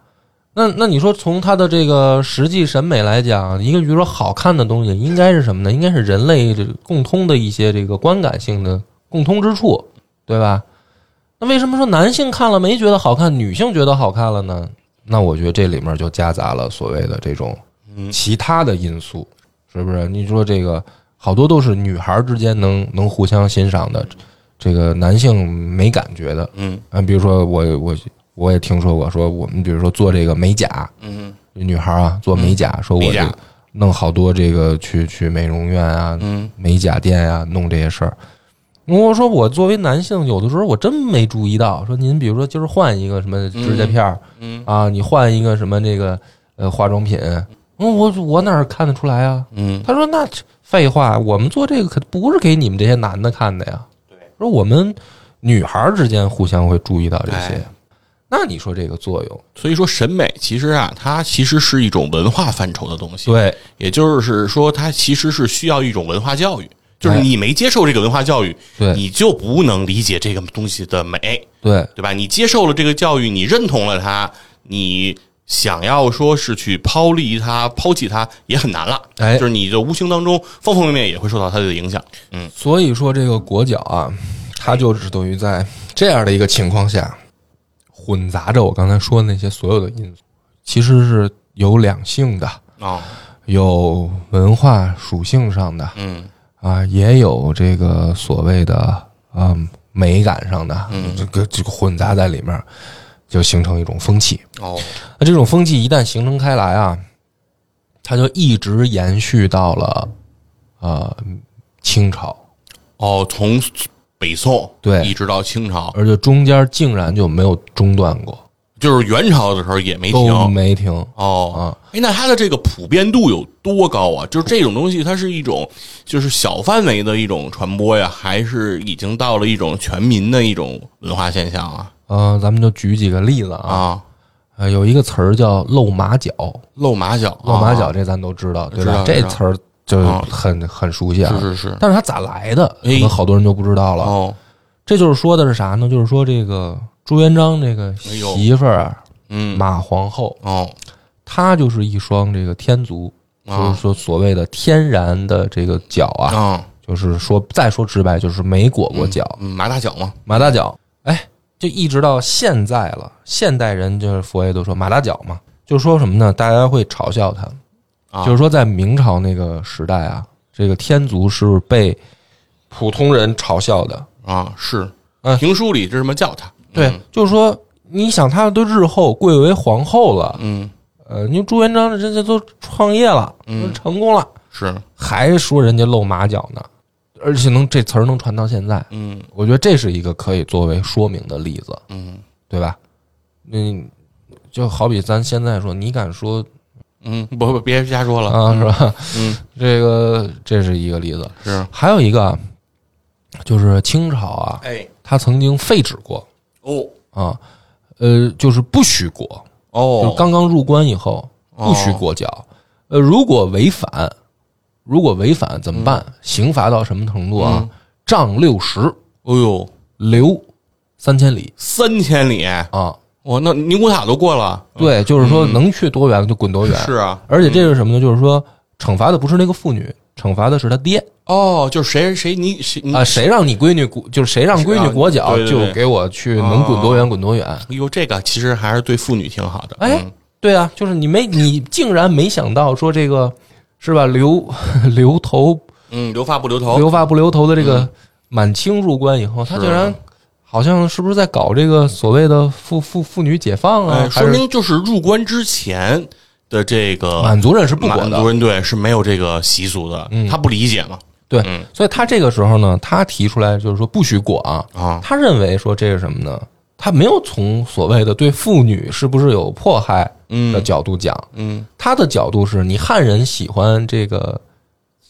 那那你说从它的这个实际审美来讲，一个比如说好看的东西，应该是什么呢？应该是人类这个共通的一些这个观感性的共通之处，对吧？那为什么说男性看了没觉得好看，女性觉得好看了呢？那我觉得这里面就夹杂了所谓的这种嗯其他的因素，是不是？你说这个好多都是女孩之间能能互相欣赏的，这个男性没感觉的。嗯啊，比如说我我我也听说过，说我们比如说做这个美甲，嗯女孩啊做美甲，说我弄好多这个去去美容院啊、嗯美甲店啊弄这些事儿。我说我作为男性，有的时候我真没注意到，说您比如说今儿换一个什么指甲片儿、嗯啊，你换一个什么这个呃化妆品，嗯，我我哪儿看得出来啊？嗯，他说那废话，我们做这个可不是给你们这些男的看的呀。对，说我们女孩儿之间互相会注意到这些哎。那你说这个作用，所以说审美其实啊，它其实是一种文化范畴的东西。对。也就是说，它其实是需要一种文化教育，就是哎你没接受这个文化教育，对。你就不能理解这个东西的美，对。对吧？你接受了这个教育，你认同了它，你想要说是去抛离它、抛弃它，也很难了。哎。就是你的无形当中方方面面也会受到它的影响。嗯，所以说这个裹脚啊，它就是等于在这样的一个情况下，混杂着我刚才说的那些所有的因素，其实是有两性的，啊，有文化属性上的嗯啊，也有这个所谓的嗯美感上的，嗯这个这个混杂在里面，就形成一种风气。哦，那这种风气一旦形成开来啊，它就一直延续到了呃清朝，哦，从北宋对一直到清朝，而且中间竟然就没有中断过，就是元朝的时候也没停。没停。哦啊，哎，那它的这个普遍度有多高啊？就是这种东西，它是一种就是小范围的一种传播呀，还是已经到了一种全民的一种文化现象啊？呃，咱们就举几个例子啊，啊，呃，有一个词儿叫露马脚，露马脚，露马脚啊这咱都知道，对知道吧？这道词儿就啊很很熟悉啊。是是是，但是他咋来的，可哎能好多人就不知道了。哦，这就是说的是啥呢？就是说这个朱元璋这个媳妇儿啊嗯，马皇后，哦，她就是一双这个天足，就是啊说所谓的天然的这个脚啊，啊，就是说再说直白，就是没裹过脚，嗯，马大脚嘛，马大脚。哎，就一直到现在了，现代人就是佛爷都说马大脚嘛，就是说什么呢？大家会嘲笑他，啊，就是说在明朝那个时代啊，这个天族是被普通人嘲笑的。啊，是。嗯。评书里这么叫他，对，嗯。就是说，你想他都日后贵为皇后了，嗯，呃，你朱元璋人家都创业了，嗯。都成功了，是，还说人家露马脚呢，而且能这词儿能传到现在，嗯。我觉得这是一个可以作为说明的例子，嗯。对吧？嗯，就好比咱现在说，你敢说嗯，不不，别瞎说了。啊，是？吧？嗯，这个这是一个例子，是，还有一个啊就是清朝啊，哎，他曾经废止过。哦。啊，呃，就是不许裹，就是哦，刚刚入关以后不许裹脚，呃，如果违反，如果违反怎么办？刑罚到什么程度啊？嗯？杖六十，哎呦，流三千里。三千里，啊！哇，那宁古塔都过了，对，就是说能去多远就滚多远。是啊，而且这是什么呢？就是说惩罚的不是那个妇女，惩罚的是他爹哦，就是谁谁你谁你啊！谁让你闺女裹，就是谁让闺女裹脚，是啊对对对就给我去能滚多远滚多远。哎呦，这个其实还是对妇女挺好的。哎嗯对啊，就是你没你竟然没想到说这个是吧？留 留头嗯，留发不留头，留发不留头的这个满清入关以后，他竟然好像是不是在搞这个所谓的妇妇妇女解放啊？哎，说明就是入关之前的这个满族人是不管的？满族人对是没有这个习俗的，嗯他不理解嘛对嗯，所以他这个时候呢，他提出来就是说不许裹啊。啊，他认为说这是什么呢？他没有从所谓的对妇女是不是有迫害的嗯角度讲，嗯他的角度是你汉人喜欢这个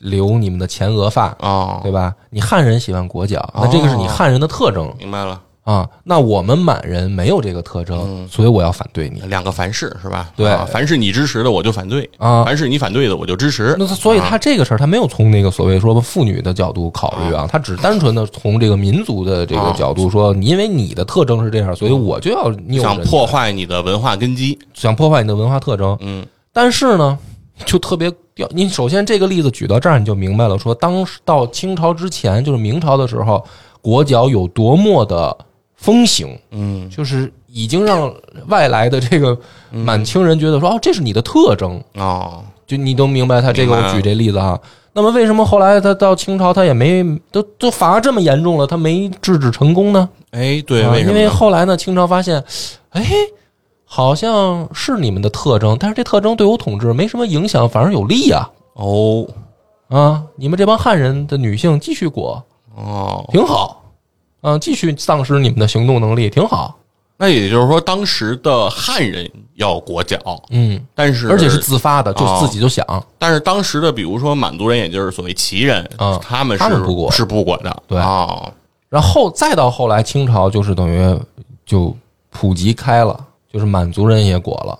留你们的前额发，哦，对吧？你汉人喜欢裹脚，那这个是你汉人的特征。明白了，啊。那我们满人没有这个特征，嗯。所以我要反对你。两个凡是是吧？对。啊凡是你支持的我就反对，啊。凡是你反对的我就支持。那他所以他这个事儿，他没有从那个所谓说妇女的角度考虑啊，他只单纯的从这个民族的这个角度说，因为你的特征是这样，所以我就要你想破坏你的文化根基，想破坏你的文化特征。嗯。但是呢，就特别掉。你首先这个例子举到这儿，你就明白了，说当时到清朝之前，就是明朝的时候，裹脚有多么的风行，嗯就是已经让外来的这个满清人觉得说，哦，这是你的特征。哦，就你都明白他这个，我举这例子啊。那么为什么后来他到清朝他也没都都反而这么严重了，他没制止成功呢？哎，对，啊为什么？因为后来呢，清朝发现，哎，好像是你们的特征，但是这特征对我统治没什么影响，反而有利啊、哦。啊。你们这帮汉人的女性继续裹，哦，挺好，啊，继续丧失你们的行动能力，挺好。那也就是说，当时的汉人要裹脚，嗯，但是而且是自发的，就哦。自己就想，但是当时的，比如说满族人，也就是所谓旗人，啊他们是不裹。是不裹的，对。哦，然后再到后来清朝就是等于就普及开了，就是满族人也裹了。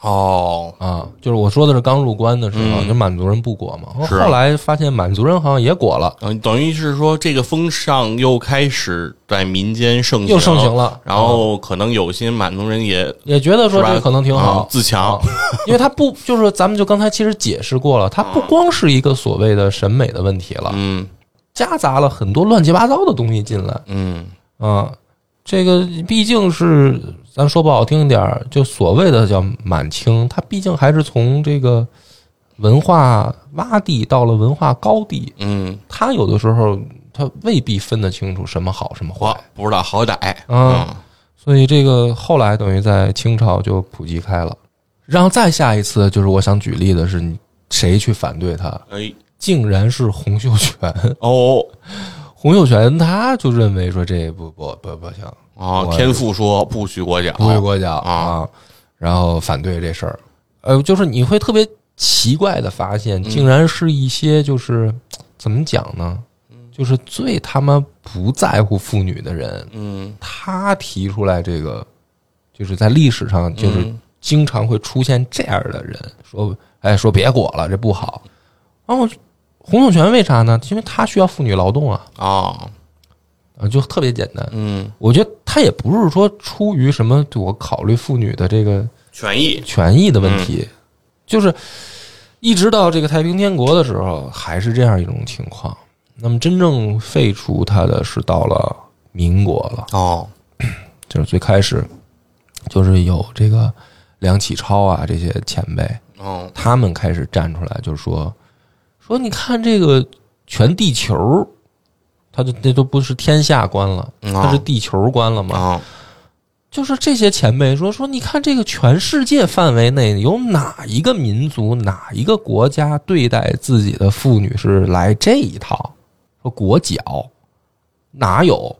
哦，啊，就是我说的是刚入关的时候，嗯就满族人不裹嘛。是后来发现满族人好像也裹了，嗯，等于是说这个风尚又开始在民间盛行，又盛行了。然后可能有些满族人也也觉得说是吧这可能挺啊好，自强啊因为它不就是咱们就刚才其实解释过了，它不光是一个所谓的审美的问题了，嗯夹杂了很多乱七八糟的东西进来嗯啊。这个毕竟是咱说不好听点儿，就所谓的叫满清，它毕竟还是从这个文化洼地到了文化高地，嗯，它有的时候它未必分得清楚什么好什么坏，不知道好歹，嗯所以这个后来等于在清朝就普及开了。然后再下一次就是我想举例的是，你谁去反对他，哎竟然是洪秀全。哦 洪秀全他就认为说这不不不不行，哦，我天父说不许裹脚，不许裹脚啊啊，然后反对这事儿。呃，就是你会特别奇怪的发现，竟然是一些就是怎么讲呢？就是最他妈不在乎妇女的人，嗯他提出来这个，就是在历史上就是嗯经常会出现这样的人，说哎说别裹了，这不好。然后洪秀全为啥呢？因为他需要妇女劳动啊，啊啊，就特别简单。嗯，我觉得他也不是说出于什么我考虑妇女的这个权益权益的问题，就是一直到这个太平天国的时候，还是这样一种情况。那么真正废除它的是到了民国了。哦就是最开始就是有这个梁启超啊这些前辈，哦他们开始站出来，就是说说你看这个全地球，他就那都不是天下观了，嗯他是地球观了嘛。啊就是这些前辈说说，你看这个全世界范围内有哪一个民族、哪一个国家对待自己的妇女是来这一套？说裹脚哪有？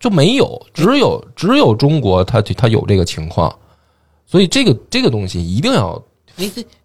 就没有，只有只有中国它它有这个情况，所以这个这个东西一定要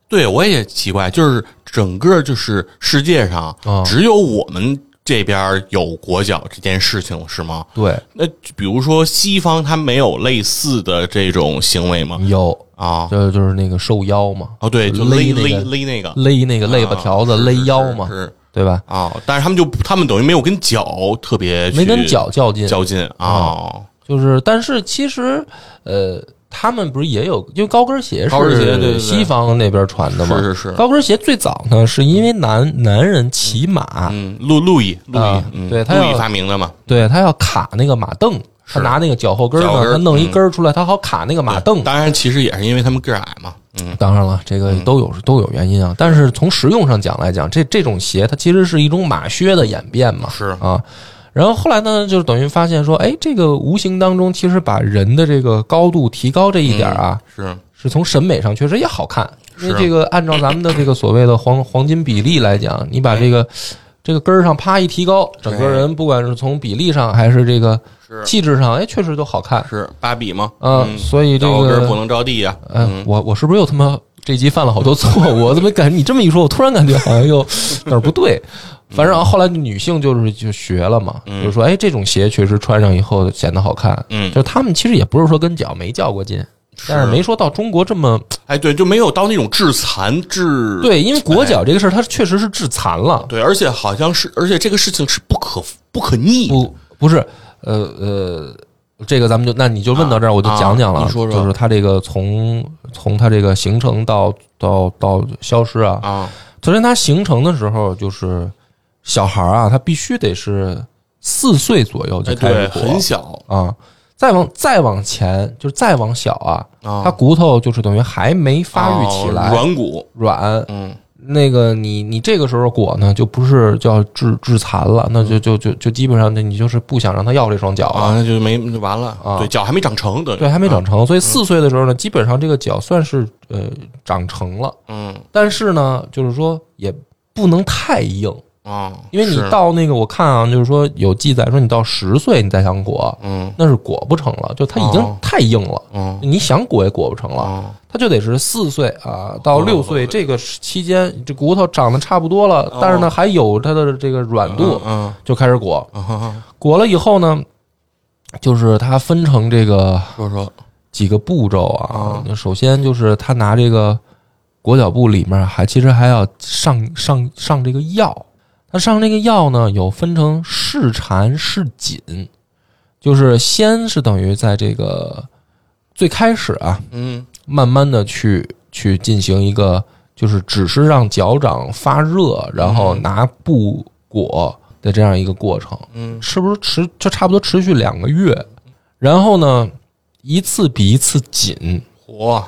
对我也奇怪，就是整个就是世界上啊只有我们这边有裹脚这件事情是吗？对。那比如说西方，他没有类似的这种行为吗？有，啊，就就是那个瘦腰嘛，哦，对，就勒勒勒那个勒那个。勒那个肋巴条子、啊勒腰嘛，是。对吧？啊，但是他们就他们等于没有跟脚特别没跟脚较劲，较劲啊，就是，但是其实，呃，他们不是也有，因为高跟鞋是西方那边传的嘛。是是是，高跟鞋最早呢，是因为男男人骑马，嗯，路路易路易对他要路易发明的嘛，对他要卡那个马凳，他是拿那个脚后跟儿他弄一嗯根儿出来，他好卡那个马凳。当然，其实也是因为他们个儿矮嘛，嗯当然了，这个都有都有原因啊。但是从实用上讲来讲，这这种鞋它其实是一种马靴的演变嘛。是啊。然后后来呢，就是等于发现说，哎，这个无形当中其实把人的这个高度提高这一点啊，是是从审美上确实也好看。因为是这个按照咱们的这个所谓的黄黄金比例来讲，你把这个这个根儿上啪一提高，整个人不管是从比例上还是这个气质上，哎，确实都好看。是芭比嘛，啊，嗯，所以这脚跟儿不个，能着地呀，嗯，我我是不是又他妈这集犯了好多错误？我怎么感觉你这么一说，我突然感觉好像又哪儿不对。反正后来女性就是就学了嘛，嗯就是说，哎，这种鞋确实穿上以后显得好看。嗯就，是他们其实也不是说跟脚没较过劲，但是没说到中国这么哎，对，就没有到那种致残致对，因为裹脚这个事儿，它确实是致残了。对，而且好像是，而且这个事情是不可不可逆，不不是，呃呃，这个咱们就那你就问到这儿，我就讲讲了。说说就是它这个从从它这个形成到到到消失啊。啊，首先它形成的时候，就是小孩儿啊，他必须得是四岁左右就开始裹、很小啊。再往再往前，就是再往小啊，啊，他骨头就是等于还没发育起来，哦软骨，软，嗯，那个你你这个时候裹呢，就不是叫致致残了，那就就就就基本上那你就是不想让他要这双脚啊，那就没就完了啊对，脚还没长成，对对，还没长，成，所以四岁的时候呢，基本上这个脚算是呃长成了，嗯但是呢，就是说也不能太硬，啊，因为你到那个我看啊，就是说有记载说你到十岁你再想裹，嗯。那是裹不成了，就它已经哦。太硬了，嗯你想裹也裹不成了。啊它就得是四岁啊到六岁这个期间，这骨头长得差不多了，但是呢还有它的这个软度，嗯就开始裹。裹了以后呢，就是它分成这个说说。几个步骤啊。首先就是他拿这个裹脚布里面还其实还要上上上这个药，他上这个药呢有分成试缠试紧，就是先是等于在这个最开始啊，嗯。慢慢的去去进行一个，就是只是让脚掌发热，然后拿布裹的这样一个过程，嗯。是不是持就差不多持续两个月？然后呢，一次比一次紧。火。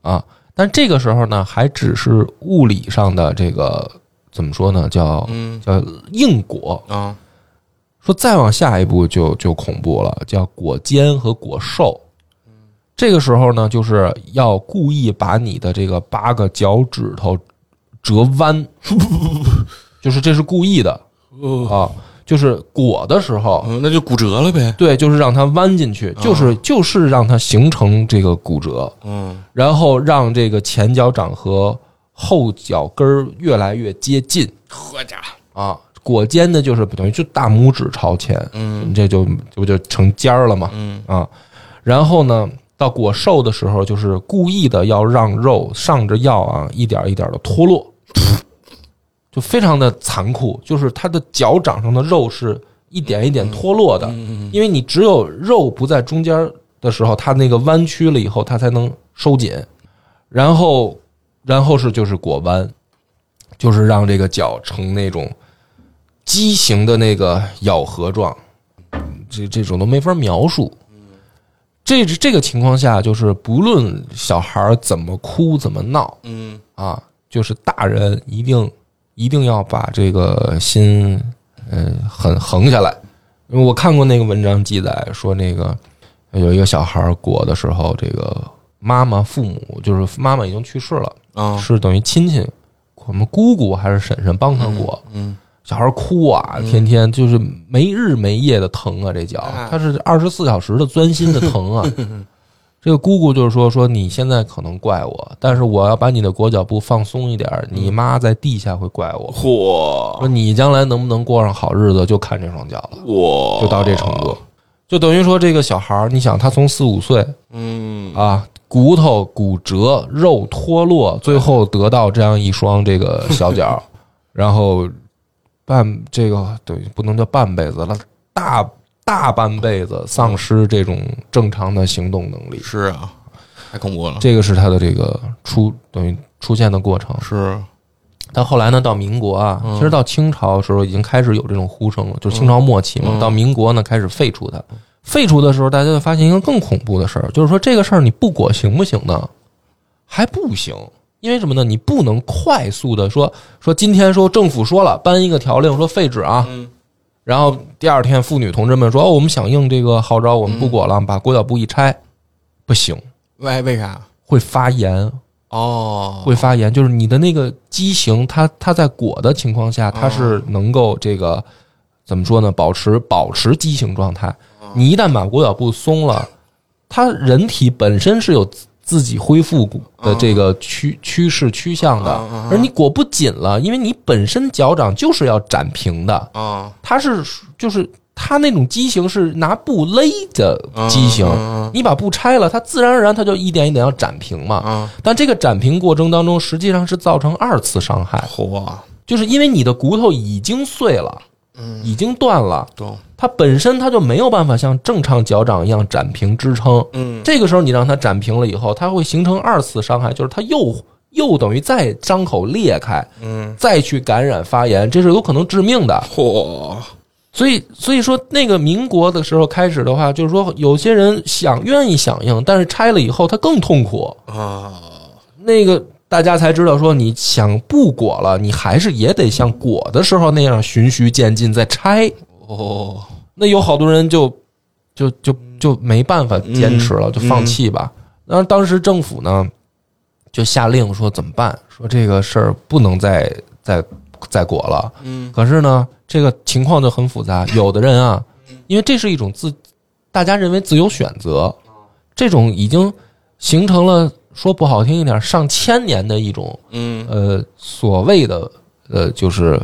啊，但这个时候呢，还只是物理上的这个怎么说呢，叫嗯。叫硬果。啊。说再往下一步就就恐怖了，叫果尖和果瘦。这个时候呢，就是要故意把你的这个八个脚趾头折弯，就是这是故意的。啊，就是裹的时候，嗯，那就骨折了呗。对，就是让它弯进去，就是就是让它形成这个骨折，嗯。然后让这个前脚掌和后脚跟儿越来越接近。呵家啊。裹肩的就是等于就大拇指朝前，嗯。这就这不就成尖儿了吗？嗯。啊，然后呢，到裹瘦的时候，就是故意的要让肉上着药啊，一点一点的脱落，就非常的残酷，就是它的脚掌上的肉是一点一点脱落的，因为你只有肉不在中间的时候，它那个弯曲了以后，它才能收紧，然后，然后是就是裹弯，就是让这个脚成那种畸形的那个咬合状，这这种都没法描述。这这个情况下，就是不论小孩怎么哭怎么闹嗯啊，就是大人一定一定要把这个心，嗯、很横下来。因为我看过那个文章记载说，那个有一个小孩裹的时候，这个妈妈、父母就是妈妈已经去世了，啊是等于亲戚，我们姑姑还是婶婶帮他过。嗯小孩哭啊，天天就是没日没夜的疼啊，这脚啊他是二十四小时的钻心的疼啊。这个姑姑就是说说你现在可能怪我，但是我要把你的裹脚布放松一点，你妈在地下会怪我。嚯说你将来能不能过上好日子，就看这双脚了，嚯就到这程度。就等于说这个小孩儿，你想他从四五岁嗯啊，骨头骨折、肉脱落，最后得到这样一双这个小脚，然后半这个对不能叫半辈子了，大大半辈子丧失这种正常的行动能力，是啊，太恐怖了。这个是他的这个出等于出现的过程。是但后来呢，到民国啊，其实到清朝的时候已经开始有这种呼声了，就是清朝末期嘛。到民国呢，开始废除它。废除的时候，大家就发现一个更恐怖的事儿，就是说这个事儿你不裹行不行呢？还不行，因为什么呢？你不能快速的说说今天说政府说了颁一个条令说废止啊，嗯然后第二天妇女同志们说哦，我们响应这个号召，我们不裹了，把裹脚布一拆，不行，为为啥？会发炎，哦，会发炎，就是你的那个畸形，它它在裹的情况下，它是能够这个怎么说呢？保持保持畸形状态。你一旦把裹脚布松了，它人体本身是有自自己恢复的这个趋趋势趋向的，而你裹不紧了，因为你本身脚掌就是要展平的，啊它是就是它那种畸形是拿布勒的畸形，嗯你把布拆了，它自然而然它就一点一点要展平嘛。啊，但这个展平过程当中，实际上是造成二次伤害，嚯，就是因为你的骨头已经碎了，嗯，已经断了，懂，它本身它就没有办法像正常脚掌一样展平支撑。嗯。这个时候你让它展平了以后，它会形成二次伤害，就是它又又等于再伤口裂开，嗯，再去感染发炎，这是有可能致命的。嚯，所以，所以说那个民国的时候开始的话，就是说有些人想愿意响应，但是拆了以后他更痛苦。啊，那个大家才知道说，你想不裹了，你还是也得像裹的时候那样循序渐进再拆。哦，那有好多人就就就就没办法坚持了，就放弃吧。然后当时政府呢就下令说怎么办？说这个事儿不能再再再裹了。嗯可是呢，这个情况就很复杂。有的人啊，因为这是一种自，大家认为自由选择，这种已经形成了说不好听一点，上千年的一种嗯呃所谓的呃，就是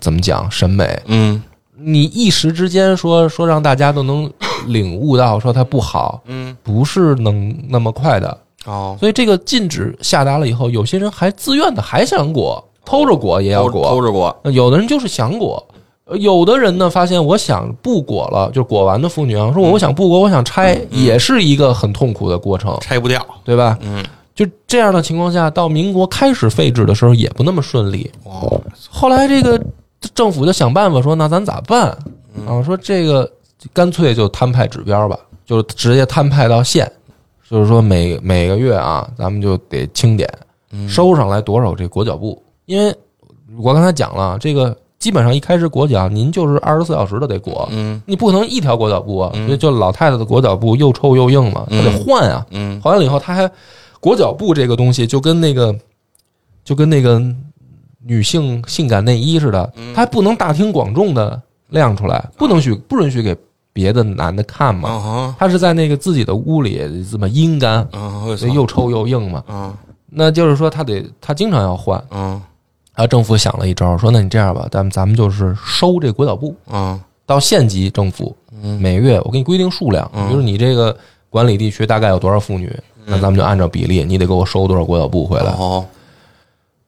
怎么讲审美。嗯你一时之间说说让大家都能领悟到说它不好，嗯，不是能那么快的。哦，所以这个禁止下达了以后，有些人还自愿的还想裹，偷着裹也要裹。偷着裹，有的人就是想裹，呃有的人呢发现我想不裹了，就裹完的妇女啊，说我想不裹，我想拆，也是一个很痛苦的过程，拆不掉。对吧？嗯，就这样的情况下，到民国开始废止的时候也不那么顺利。哦，后来这个政府就想办法说，那咱咋办啊？说这个干脆就摊派指标吧，就直接摊派到县，就是说每每个月啊，咱们就得清点，收上来多少这裹脚布。因为我刚才讲了，这个基本上一开始裹脚，您就是二十四小时都得裹，嗯你不可能一条裹脚布啊，所以就老太太的裹脚布又臭又硬嘛，她得换啊。嗯换完了以后，她还裹脚布这个东西就跟那个就跟那个女性性感内衣似的，她还不能大庭广众的亮出来，不能许不允许给别的男的看嘛。她是在那个自己的屋里这么阴干，又臭又硬嘛。啊那就是说，她得她经常要换。啊啊，政府想了一招，说那你这样吧，咱们咱们就是收这国脚部，啊到县级政府，每月我给你规定数量，比如你这个管理地区大概有多少妇女，那咱们就按照比例，你得给我收多少国脚部回来。哦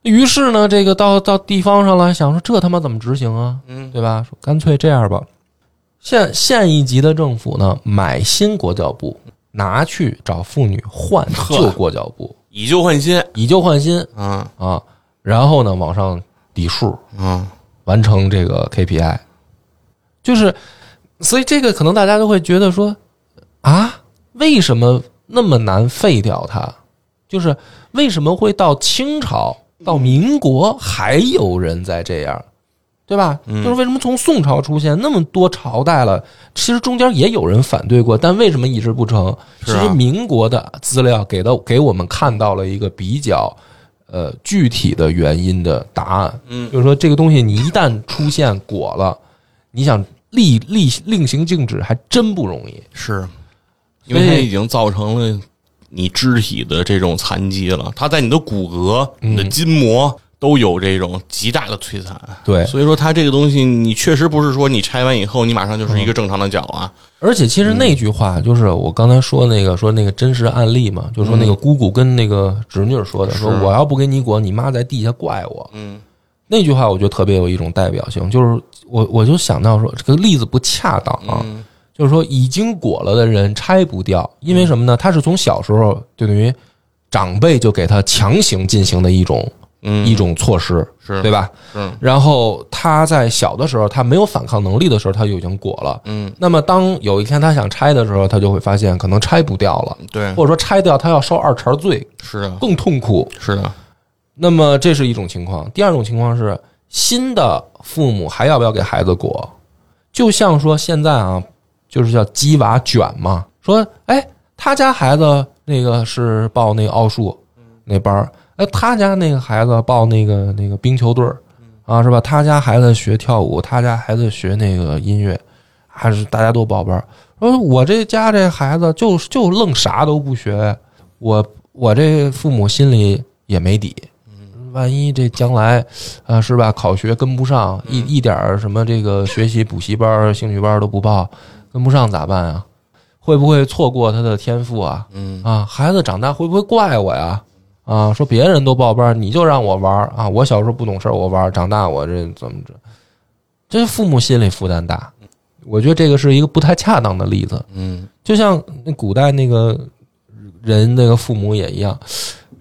于是呢，这个到到地方上了，想说这他妈怎么执行啊？嗯对吧？说干脆这样吧，县县一级的政府呢，买新国脚部，拿去找妇女换旧国脚部，以旧换新。以旧换新啊啊，然后呢往上抵数，啊完成这个 KPI，就是，所以这个可能大家都会觉得说，啊，为什么那么难废掉它？就是为什么会到清朝、到民国还有人在这样，对吧？就是为什么从宋朝出现那么多朝代了，其实中间也有人反对过，但为什么一直不成？其实民国的资料给到给我们看到了一个比较呃具体的原因的答案。嗯就是说这个东西你一旦出现果了，你想立立令行禁止还真不容易。是，因为它已经造成了你肢体的这种残疾了，它在你的骨骼、你的筋膜都有这种极大的摧残。对所以说它这个东西，你确实不是说你拆完以后，你马上就是一个正常的脚啊。而且其实那句话就是我刚才说那个说那个真实案例嘛，就是说那个姑姑跟那个侄女说的，说我要不给你裹，你妈在地下怪我。嗯那句话我觉得特别有一种代表性，就是我我就想到说这个例子不恰当啊，嗯就是说已经裹了的人拆不掉，因为什么呢？他是从小时候就等于长辈就给他强行进行的一种嗯，一种措施，是对吧？嗯然后他在小的时候，他没有反抗能力的时候，他就已经裹了。嗯那么当有一天他想拆的时候，他就会发现可能拆不掉了，对或者说拆掉他要受二茬罪，是的更痛苦。是的那么这是一种情况。第二种情况是，新的父母还要不要给孩子裹？就像说现在啊，就是叫鸡娃卷嘛，说哎，他家孩子那个是报那个奥数那班儿，哎，他家那个孩子报那个那个冰球队儿啊，是吧？他家孩子学跳舞，他家孩子学那个音乐，还是大家都报班儿。说我这家这孩子就就愣啥都不学，我我这父母心里也没底。万一这将来，啊，是吧？考学跟不上，一一点儿什么这个学习补习班、兴趣班都不报，跟不上咋办啊？会不会错过他的天赋啊？嗯啊，孩子长大会不会怪我呀？啊，说别人都报班儿，你就让我玩儿啊！我小时候不懂事儿，我玩儿，长大我这怎么着？这父母心理负担大，我觉得这个是一个不太恰当的例子。嗯就像那古代那个人那个父母也一样，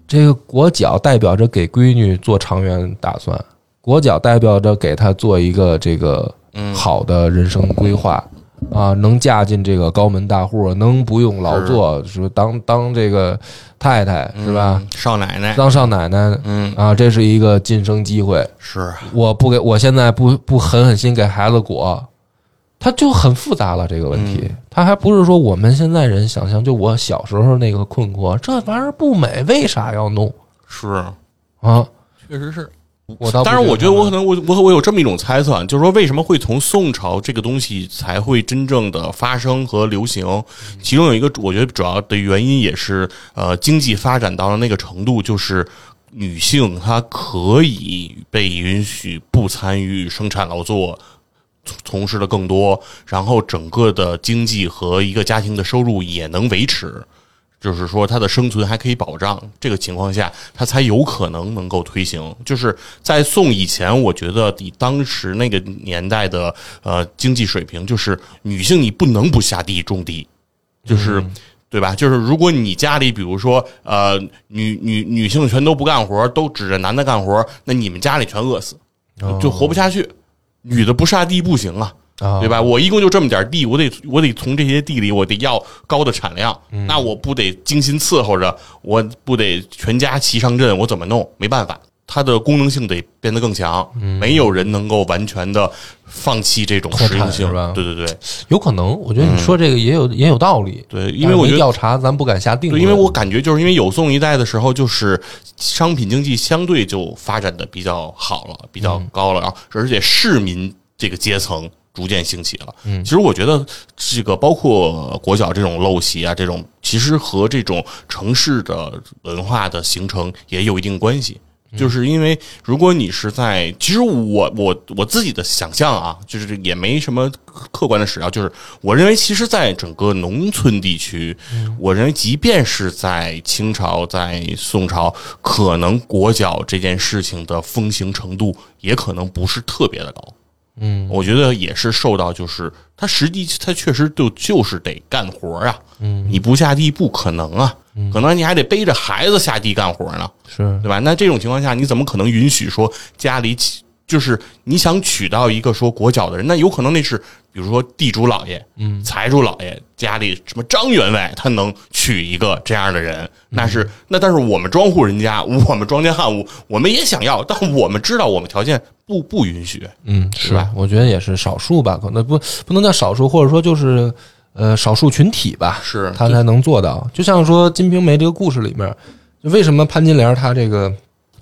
这个裹脚代表着给闺女做长远打算，裹脚代表着给她做一个这个嗯好的人生规划啊，能嫁进这个高门大户，能不用劳作，是当当这个太太是吧？嗯少奶奶当少奶奶嗯啊，这是一个晋升机会。是我不给，我现在不不狠狠心给孩子裹，他就很复杂了这个问题。他还不是说我们现在人想象，就我小时候那个困惑，这玩意儿不美，为啥要弄是啊？确实是我倒不当然，我觉得我可能我我我有这么一种猜测，啊，就是说为什么会从宋朝这个东西才会真正的发生和流行？其中有一个我觉得主要的原因也是呃经济发展到了那个程度，就是女性她可以被允许不参与生产劳作。从从事的更多，然后整个的经济和一个家庭的收入也能维持，就是说它的生存还可以保障。这个情况下，它才有可能能够推行。就是在宋以前，我觉得以当时那个年代的呃经济水平，就是女性你不能不下地种地，就是。对吧？就是如果你家里，比如说，呃，女女女性全都不干活，都指着男的干活，那你们家里全饿死，就活不下去。女的不下地不行啊，啊，对吧？我一共就这么点地，我得我得从这些地里，我得要高的产量，那我不得精心伺候着，我不得全家齐上阵，我怎么弄？没办法，它的功能性得变得更强，没有人能够完全的放弃这种脱实用性对对对有可能，我觉得你说这个也有、也有道理。对，因为我觉得调查，咱不敢下定。因为我感觉就是因为有宋一代的时候，就是商品经济相对就发展的比较好了，比较高了，然后而且市民这个阶层逐渐兴起了。嗯其实我觉得这个包括裹脚这种陋习啊，这种其实和这种城市的文化的形成也有一定关系。就是因为如果你是在，其实我我我自己的想象啊，就是也没什么客观的史料，就是我认为，其实，在整个农村地区，我认为即便是在清朝、在宋朝，可能裹脚这件事情的风行程度也可能不是特别的高。嗯。我觉得也是受到，就是他实际他确实就就是得干活啊，嗯，你不下地不可能啊，可能你还得背着孩子下地干活呢。是。对吧？那这种情况下，你怎么可能允许说家里起就是你想娶到一个说裹脚的人？那有可能那是比如说地主老爷、嗯财主老爷家里什么张员外，他能娶一个这样的人，那是那但是我们庄户人家，我们庄稼汉务，我们也想要，但我们知道我们条件不不允许。嗯是是吧？我觉得也是少数吧，可能不不能叫少数，或者说就是呃少数群体吧，是他才能做到。就像说《金瓶梅》这个故事里面，为什么潘金莲她这个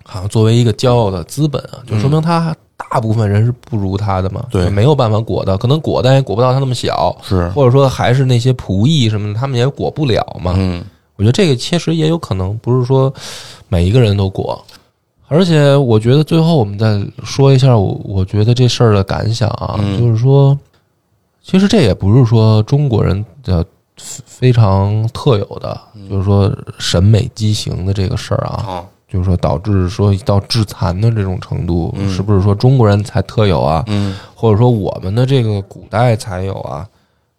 好像作为一个骄傲的资本啊，就说明他大部分人是不如他的嘛，嗯对。没有办法裹的，可能裹但也裹不到他那么小，是。或者说还是那些仆役什么的，他们也裹不了嘛。嗯。我觉得这个确实也有可能，不是说每一个人都裹。而且我觉得最后我们再说一下我我觉得这事儿的感想啊，嗯。就是说，其实这也不是说中国人的非常特有的，就是说审美畸形的这个事儿啊，啊就是说导致说到致残的这种程度，嗯是不是说中国人才特有啊？嗯或者说我们的这个古代才有啊？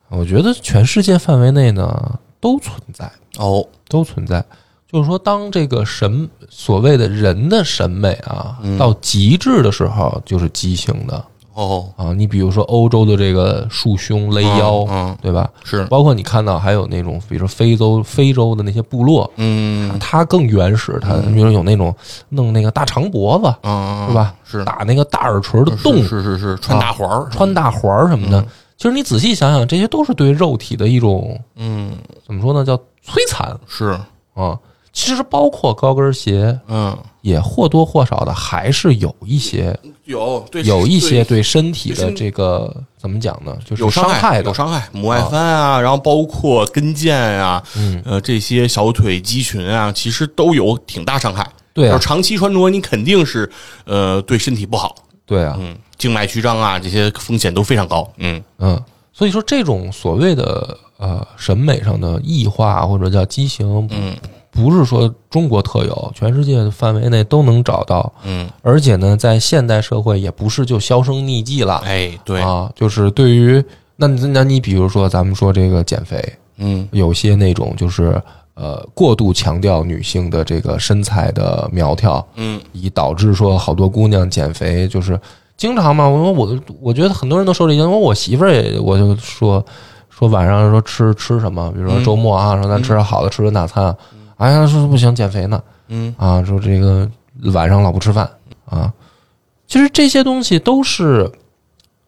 我觉得全世界范围内呢都存在。哦都存在。就是说，当这个审所谓的人的审美啊，嗯到极致的时候，就是畸形的哦啊。你比如说欧洲的这个束胸勒腰，嗯对吧？是包括你看到还有那种，比如说非洲非洲的那些部落，嗯它更原始，它比如说有那种弄那个大长脖子，嗯是吧？是打那个大耳垂的洞，是是是穿大环儿穿大环儿什么的。其实你仔细想想，这些都是对肉体的一种嗯怎么说呢？叫摧残是啊。其实包括高跟鞋，嗯也或多或少的还是有一些有对有一些对对身体的这个怎么讲呢？就是有伤害的有。伤害，母外翻啊，然后包括跟腱啊，嗯，呃，这些小腿肌群啊，其实都有挺大伤害。对长期穿着，你肯定是呃对身体不好。对啊，嗯，静脉曲张啊，这些风险都非常高。嗯嗯，所以说这种所谓的呃审美上的异化或者叫畸形，嗯不是说中国特有，全世界范围内都能找到。嗯，而且呢，在现代社会也不是就销声匿迹了哎，对，啊，就是对于那那你比如说咱们说这个减肥，嗯有些那种就是呃过度强调女性的这个身材的苗条，嗯以导致说好多姑娘减肥就是经常嘛。我我我觉得很多人都受这影响，我我媳妇儿也我就说说晚上说吃吃什么，比如说嗯周末啊，说咱吃点好的，吃顿大餐。哎呀，说不行，减肥呢嗯啊，说这个晚上老不吃饭啊。其实这些东西都是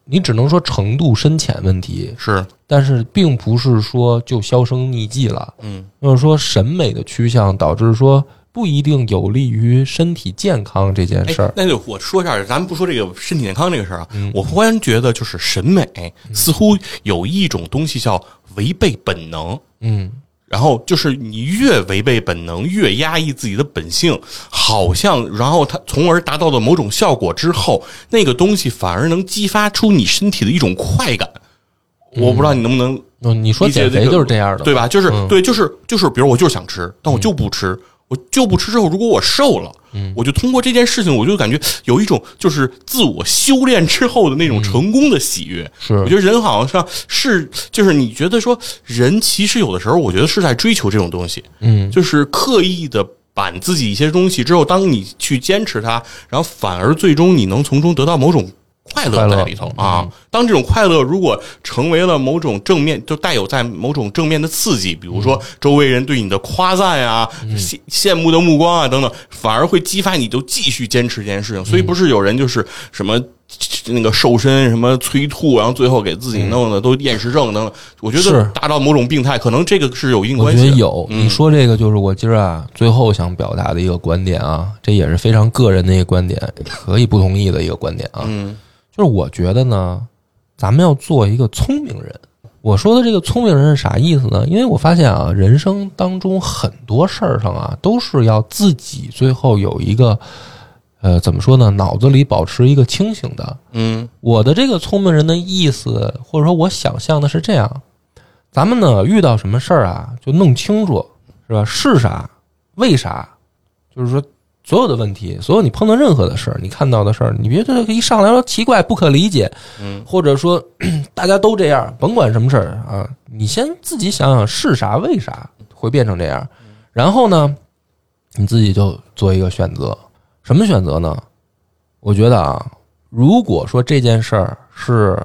你只能说程度深浅问题，是，但是并不是说就销声匿迹了。嗯就是说审美的趋向导致说，不不一定有利于身体健康这件事儿。哎那就我说一下，咱们不说这个身体健康这个事儿啊，嗯我忽然觉得就是审美似乎有一种东西叫违背本能。嗯，然后就是你越违背本能，越压抑自己的本性，好像然后它从而达到了某种效果之后，那个东西反而能激发出你身体的一种快感。我不知道你能不能嗯你说减肥就是这样的，对吧？就是、嗯对，就是就是，比如我就是想吃，但我就不吃，我就不吃之后，如果我瘦了，嗯我就通过这件事情，我就感觉有一种就是自我修炼之后的那种成功的喜悦。我觉得人好像是就是你觉得说人其实有的时候，我觉得是在追求这种东西，嗯，就是刻意的。板自己一些东西之后，当你去坚持它，然后反而最终你能从中得到某种快乐在里头啊嗯。当这种快乐如果成为了某种正面，就带有在某种正面的刺激，比如说周围人对你的夸赞啊、羡羡慕的目光啊等等，反而会激发你就继续坚持这件事情。所以不是有人就是什么。那个瘦身什么催吐，然后最后给自己弄的都厌食症等等，我觉得是达到某种病态，可能这个是有一定关系我。觉得有。嗯你说这个就是我今儿啊最后想表达的一个观点啊，这也是非常个人的一个观点，可以不同意的一个观点啊。嗯就是我觉得呢，咱们要做一个聪明人。我说的这个聪明人是啥意思呢？因为我发现啊，人生当中很多事儿上啊，都是要自己最后有一个，呃，怎么说呢？脑子里保持一个清醒的。嗯我的这个聪明人的意思，或者说我想象的是这样：咱们呢遇到什么事儿啊，就弄清楚，是吧？是啥？为啥？就是说，所有的问题，所有你碰到任何的事儿，你看到的事儿，你别这个一上来说奇怪、不可理解，嗯，或者说 大家都这样，甭管什么事儿啊，你先自己想想是啥、为啥会变成这样，然后呢，你自己就做一个选择。什么选择呢？我觉得啊，如果说这件事儿是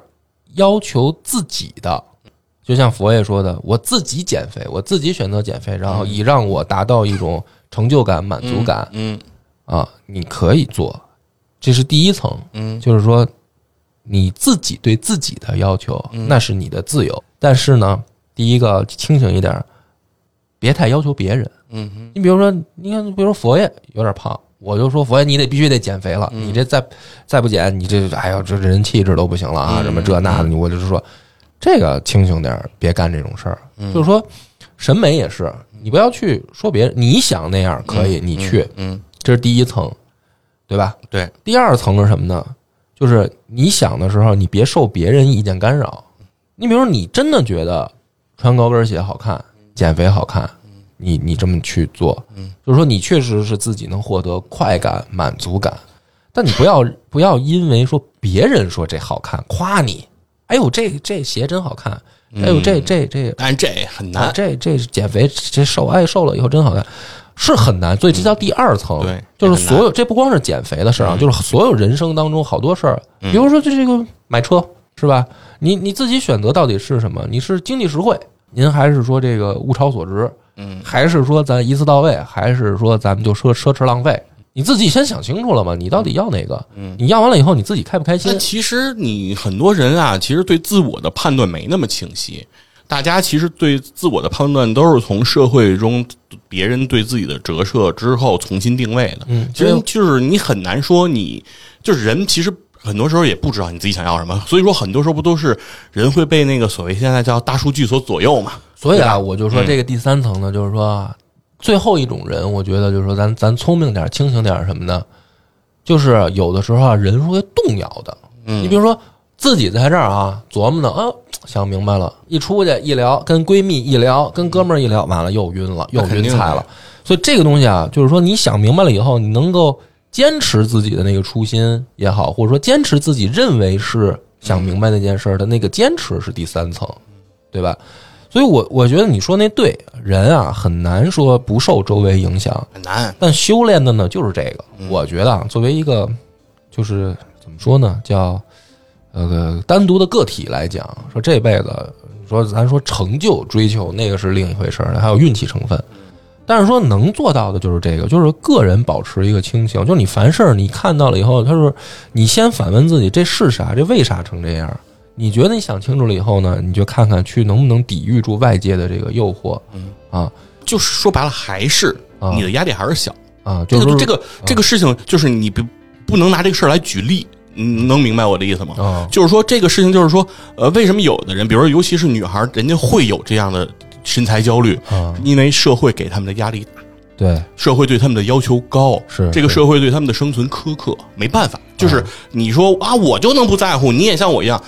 要求自己的，就像佛爷说的，我自己减肥，我自己选择减肥，然后以让我达到一种成就感、满足感嗯啊，你可以做，这是第一层，嗯就是说你自己对自己的要求，嗯那是你的自由。但是呢，第一个清醒一点，别太要求别人。嗯嗯你比如说，你看，比如说佛爷有点胖，我就说佛爷你得必须得减肥了，嗯你这再再不减，你这哎呦这人气质都不行了啊，嗯什么这那的，我就是说这个清醒点儿，别干这种事儿。嗯就是说审美也是，你不要去说别人，你想那样可以，你去，嗯，这是第一层，对吧？对，第二层是什么呢？就是你想的时候，你别受别人意见干扰。你比如说，你真的觉得穿高跟鞋好看，减肥好看，你你这么去做，就是说你确实是自己能获得快感、满足感，但你不要不要因为说别人说这好看，夸你，哎呦这这鞋真好看，哎呦这这这但这很啊难。这这减肥这瘦哎瘦了以后真好看，是很难，所以这叫第二层。对就是所有这不光是减肥的事儿啊，就是所有人生当中好多事儿，比如说就这个买车是吧？你你自己选择到底是什么？你是经济实惠，您还是说这个物超所值？嗯，还是说咱一次到位？还是说咱们就奢奢侈浪费？你自己先想清楚了嘛？你到底要哪个？嗯你要完了以后，你自己开不开心那？其实你很多人啊，其实对自我的判断没那么清晰。大家其实对自我的判断都是从社会中别人对自己的折射之后重新定位的。嗯其实就是你很难说你就是人，其实很多时候也不知道你自己想要什么。所以说，很多时候不都是人会被那个所谓现在叫大数据所左右嘛？所以啊，我就说这个第三层呢，就是说啊最后一种人，我觉得就是说咱咱聪明点儿、清醒点儿什么的，就是有的时候啊，人是会动摇的。嗯你比如说自己在这儿啊琢磨呢，啊，想明白了，一出去一聊，跟闺蜜一聊，跟哥们儿一聊，完了又晕了，又晕菜了。所以这个东西啊，就是说你想明白了以后，你能够坚持自己的那个初心也好，或者说坚持自己认为是想明白那件事儿的那个坚持是第三层，对吧？所以我我觉得你说那对，人啊很难说不受周围影响，很难。但修炼的呢就是这个。我觉得啊，作为一个就是怎么说呢，叫呃单独的个体来讲，说这辈子说咱说成就追求那个是另一回事儿，还有运气成分。但是说能做到的就是这个，就是个人保持一个清醒，就是你凡事儿你看到了以后，他说你先反问自己这是啥，这为啥成这样？你觉得你想清楚了以后呢，你就看看去能不能抵御住外界的这个诱惑，嗯啊，就是说白了，还是啊你的压力还是小。啊，就是这个这个这个事情，就是你不不能拿这个事儿来举例，嗯，能明白我的意思吗？啊，就是说这个事情，就是说，呃，为什么有的人，比如说尤其是女孩，人家会有这样的身材焦虑，啊，因为社会给他们的压力大，对，社会对他们的要求高，是这个社会对他们的生存苛刻，没办法，就是你说啊，我就能不在乎，你也像我一样，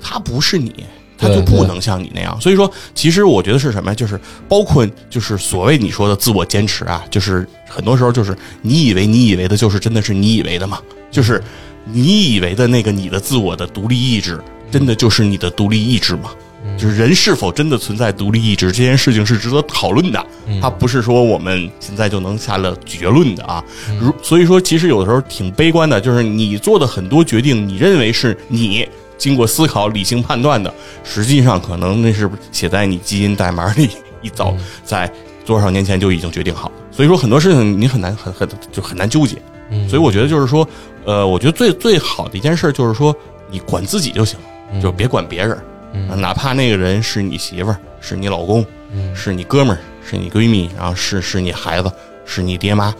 他不是你。他就不能像你那样，所以说，其实我觉得是什么呀？就是包括就是所谓你说的自我坚持啊，就是很多时候就是你以为你以为的，就是真的是你以为的嘛？就是你以为的那个你的自我的独立意志，真的就是你的独立意志吗？就是人是否真的存在独立意志这件事情是值得讨论的，它不是说我们现在就能下了结论的啊。如所以说，其实有的时候挺悲观的，就是你做的很多决定，你认为是你经过思考、理性判断的，实际上可能那是写在你基因代码里，一早在多少年前就已经决定好了。所以说，很多事情你很难很很就很难纠结。嗯所以我觉得就是说，呃，我觉得最最好的一件事就是说，你管自己就行，就别管别人。嗯哪怕那个人是你媳妇儿，是你老公，嗯是你哥们儿，是你闺蜜，然后是是你孩子，是你爹妈，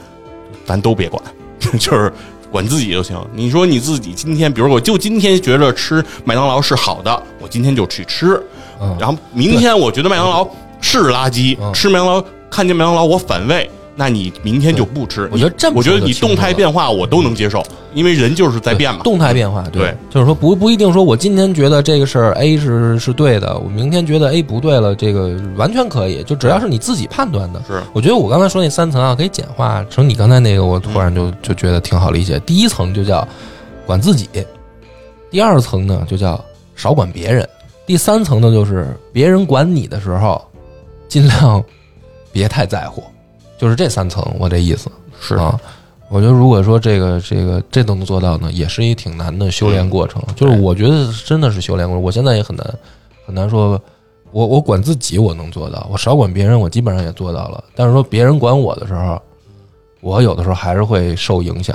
咱都别管，就是管自己就行。你说你自己今天，比如我就今天觉得吃麦当劳是好的，我今天就去吃，嗯然后明天我觉得麦当劳是垃圾，嗯吃麦当劳看见麦当劳我反胃。那你明天就不吃。我觉得这么我觉得你动态变化我都能接受，因为人就是在变嘛。动态变化，对就是说不不一定说我今天觉得这个事儿 A 是是对的，我明天觉得 A 不对了，这个完全可以，就只要是你自己判断的。是我觉得我刚才说那三层啊，可以简化成你刚才那个，我突然就就觉得挺好理解。第一层就叫管自己，第二层呢就叫少管别人，第三层呢就是别人管你的时候，尽量别太在乎，就是这三层，我这意思是啊。我觉得如果说这个这个这都能做到呢，也是一挺难的修炼过程。就是我觉得真的是修炼过程，我现在也很难很难说，我我管自己我能做到，我少管别人，我基本上也做到了。但是说别人管我的时候，我有的时候还是会受影响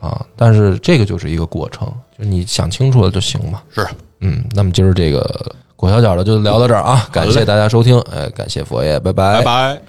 啊。但是这个就是一个过程，就是你想清楚了就行嘛。是，嗯，那么今儿这个裹小脚的就聊到这儿啊，感谢大家收听，哎，感谢佛爷，拜拜拜。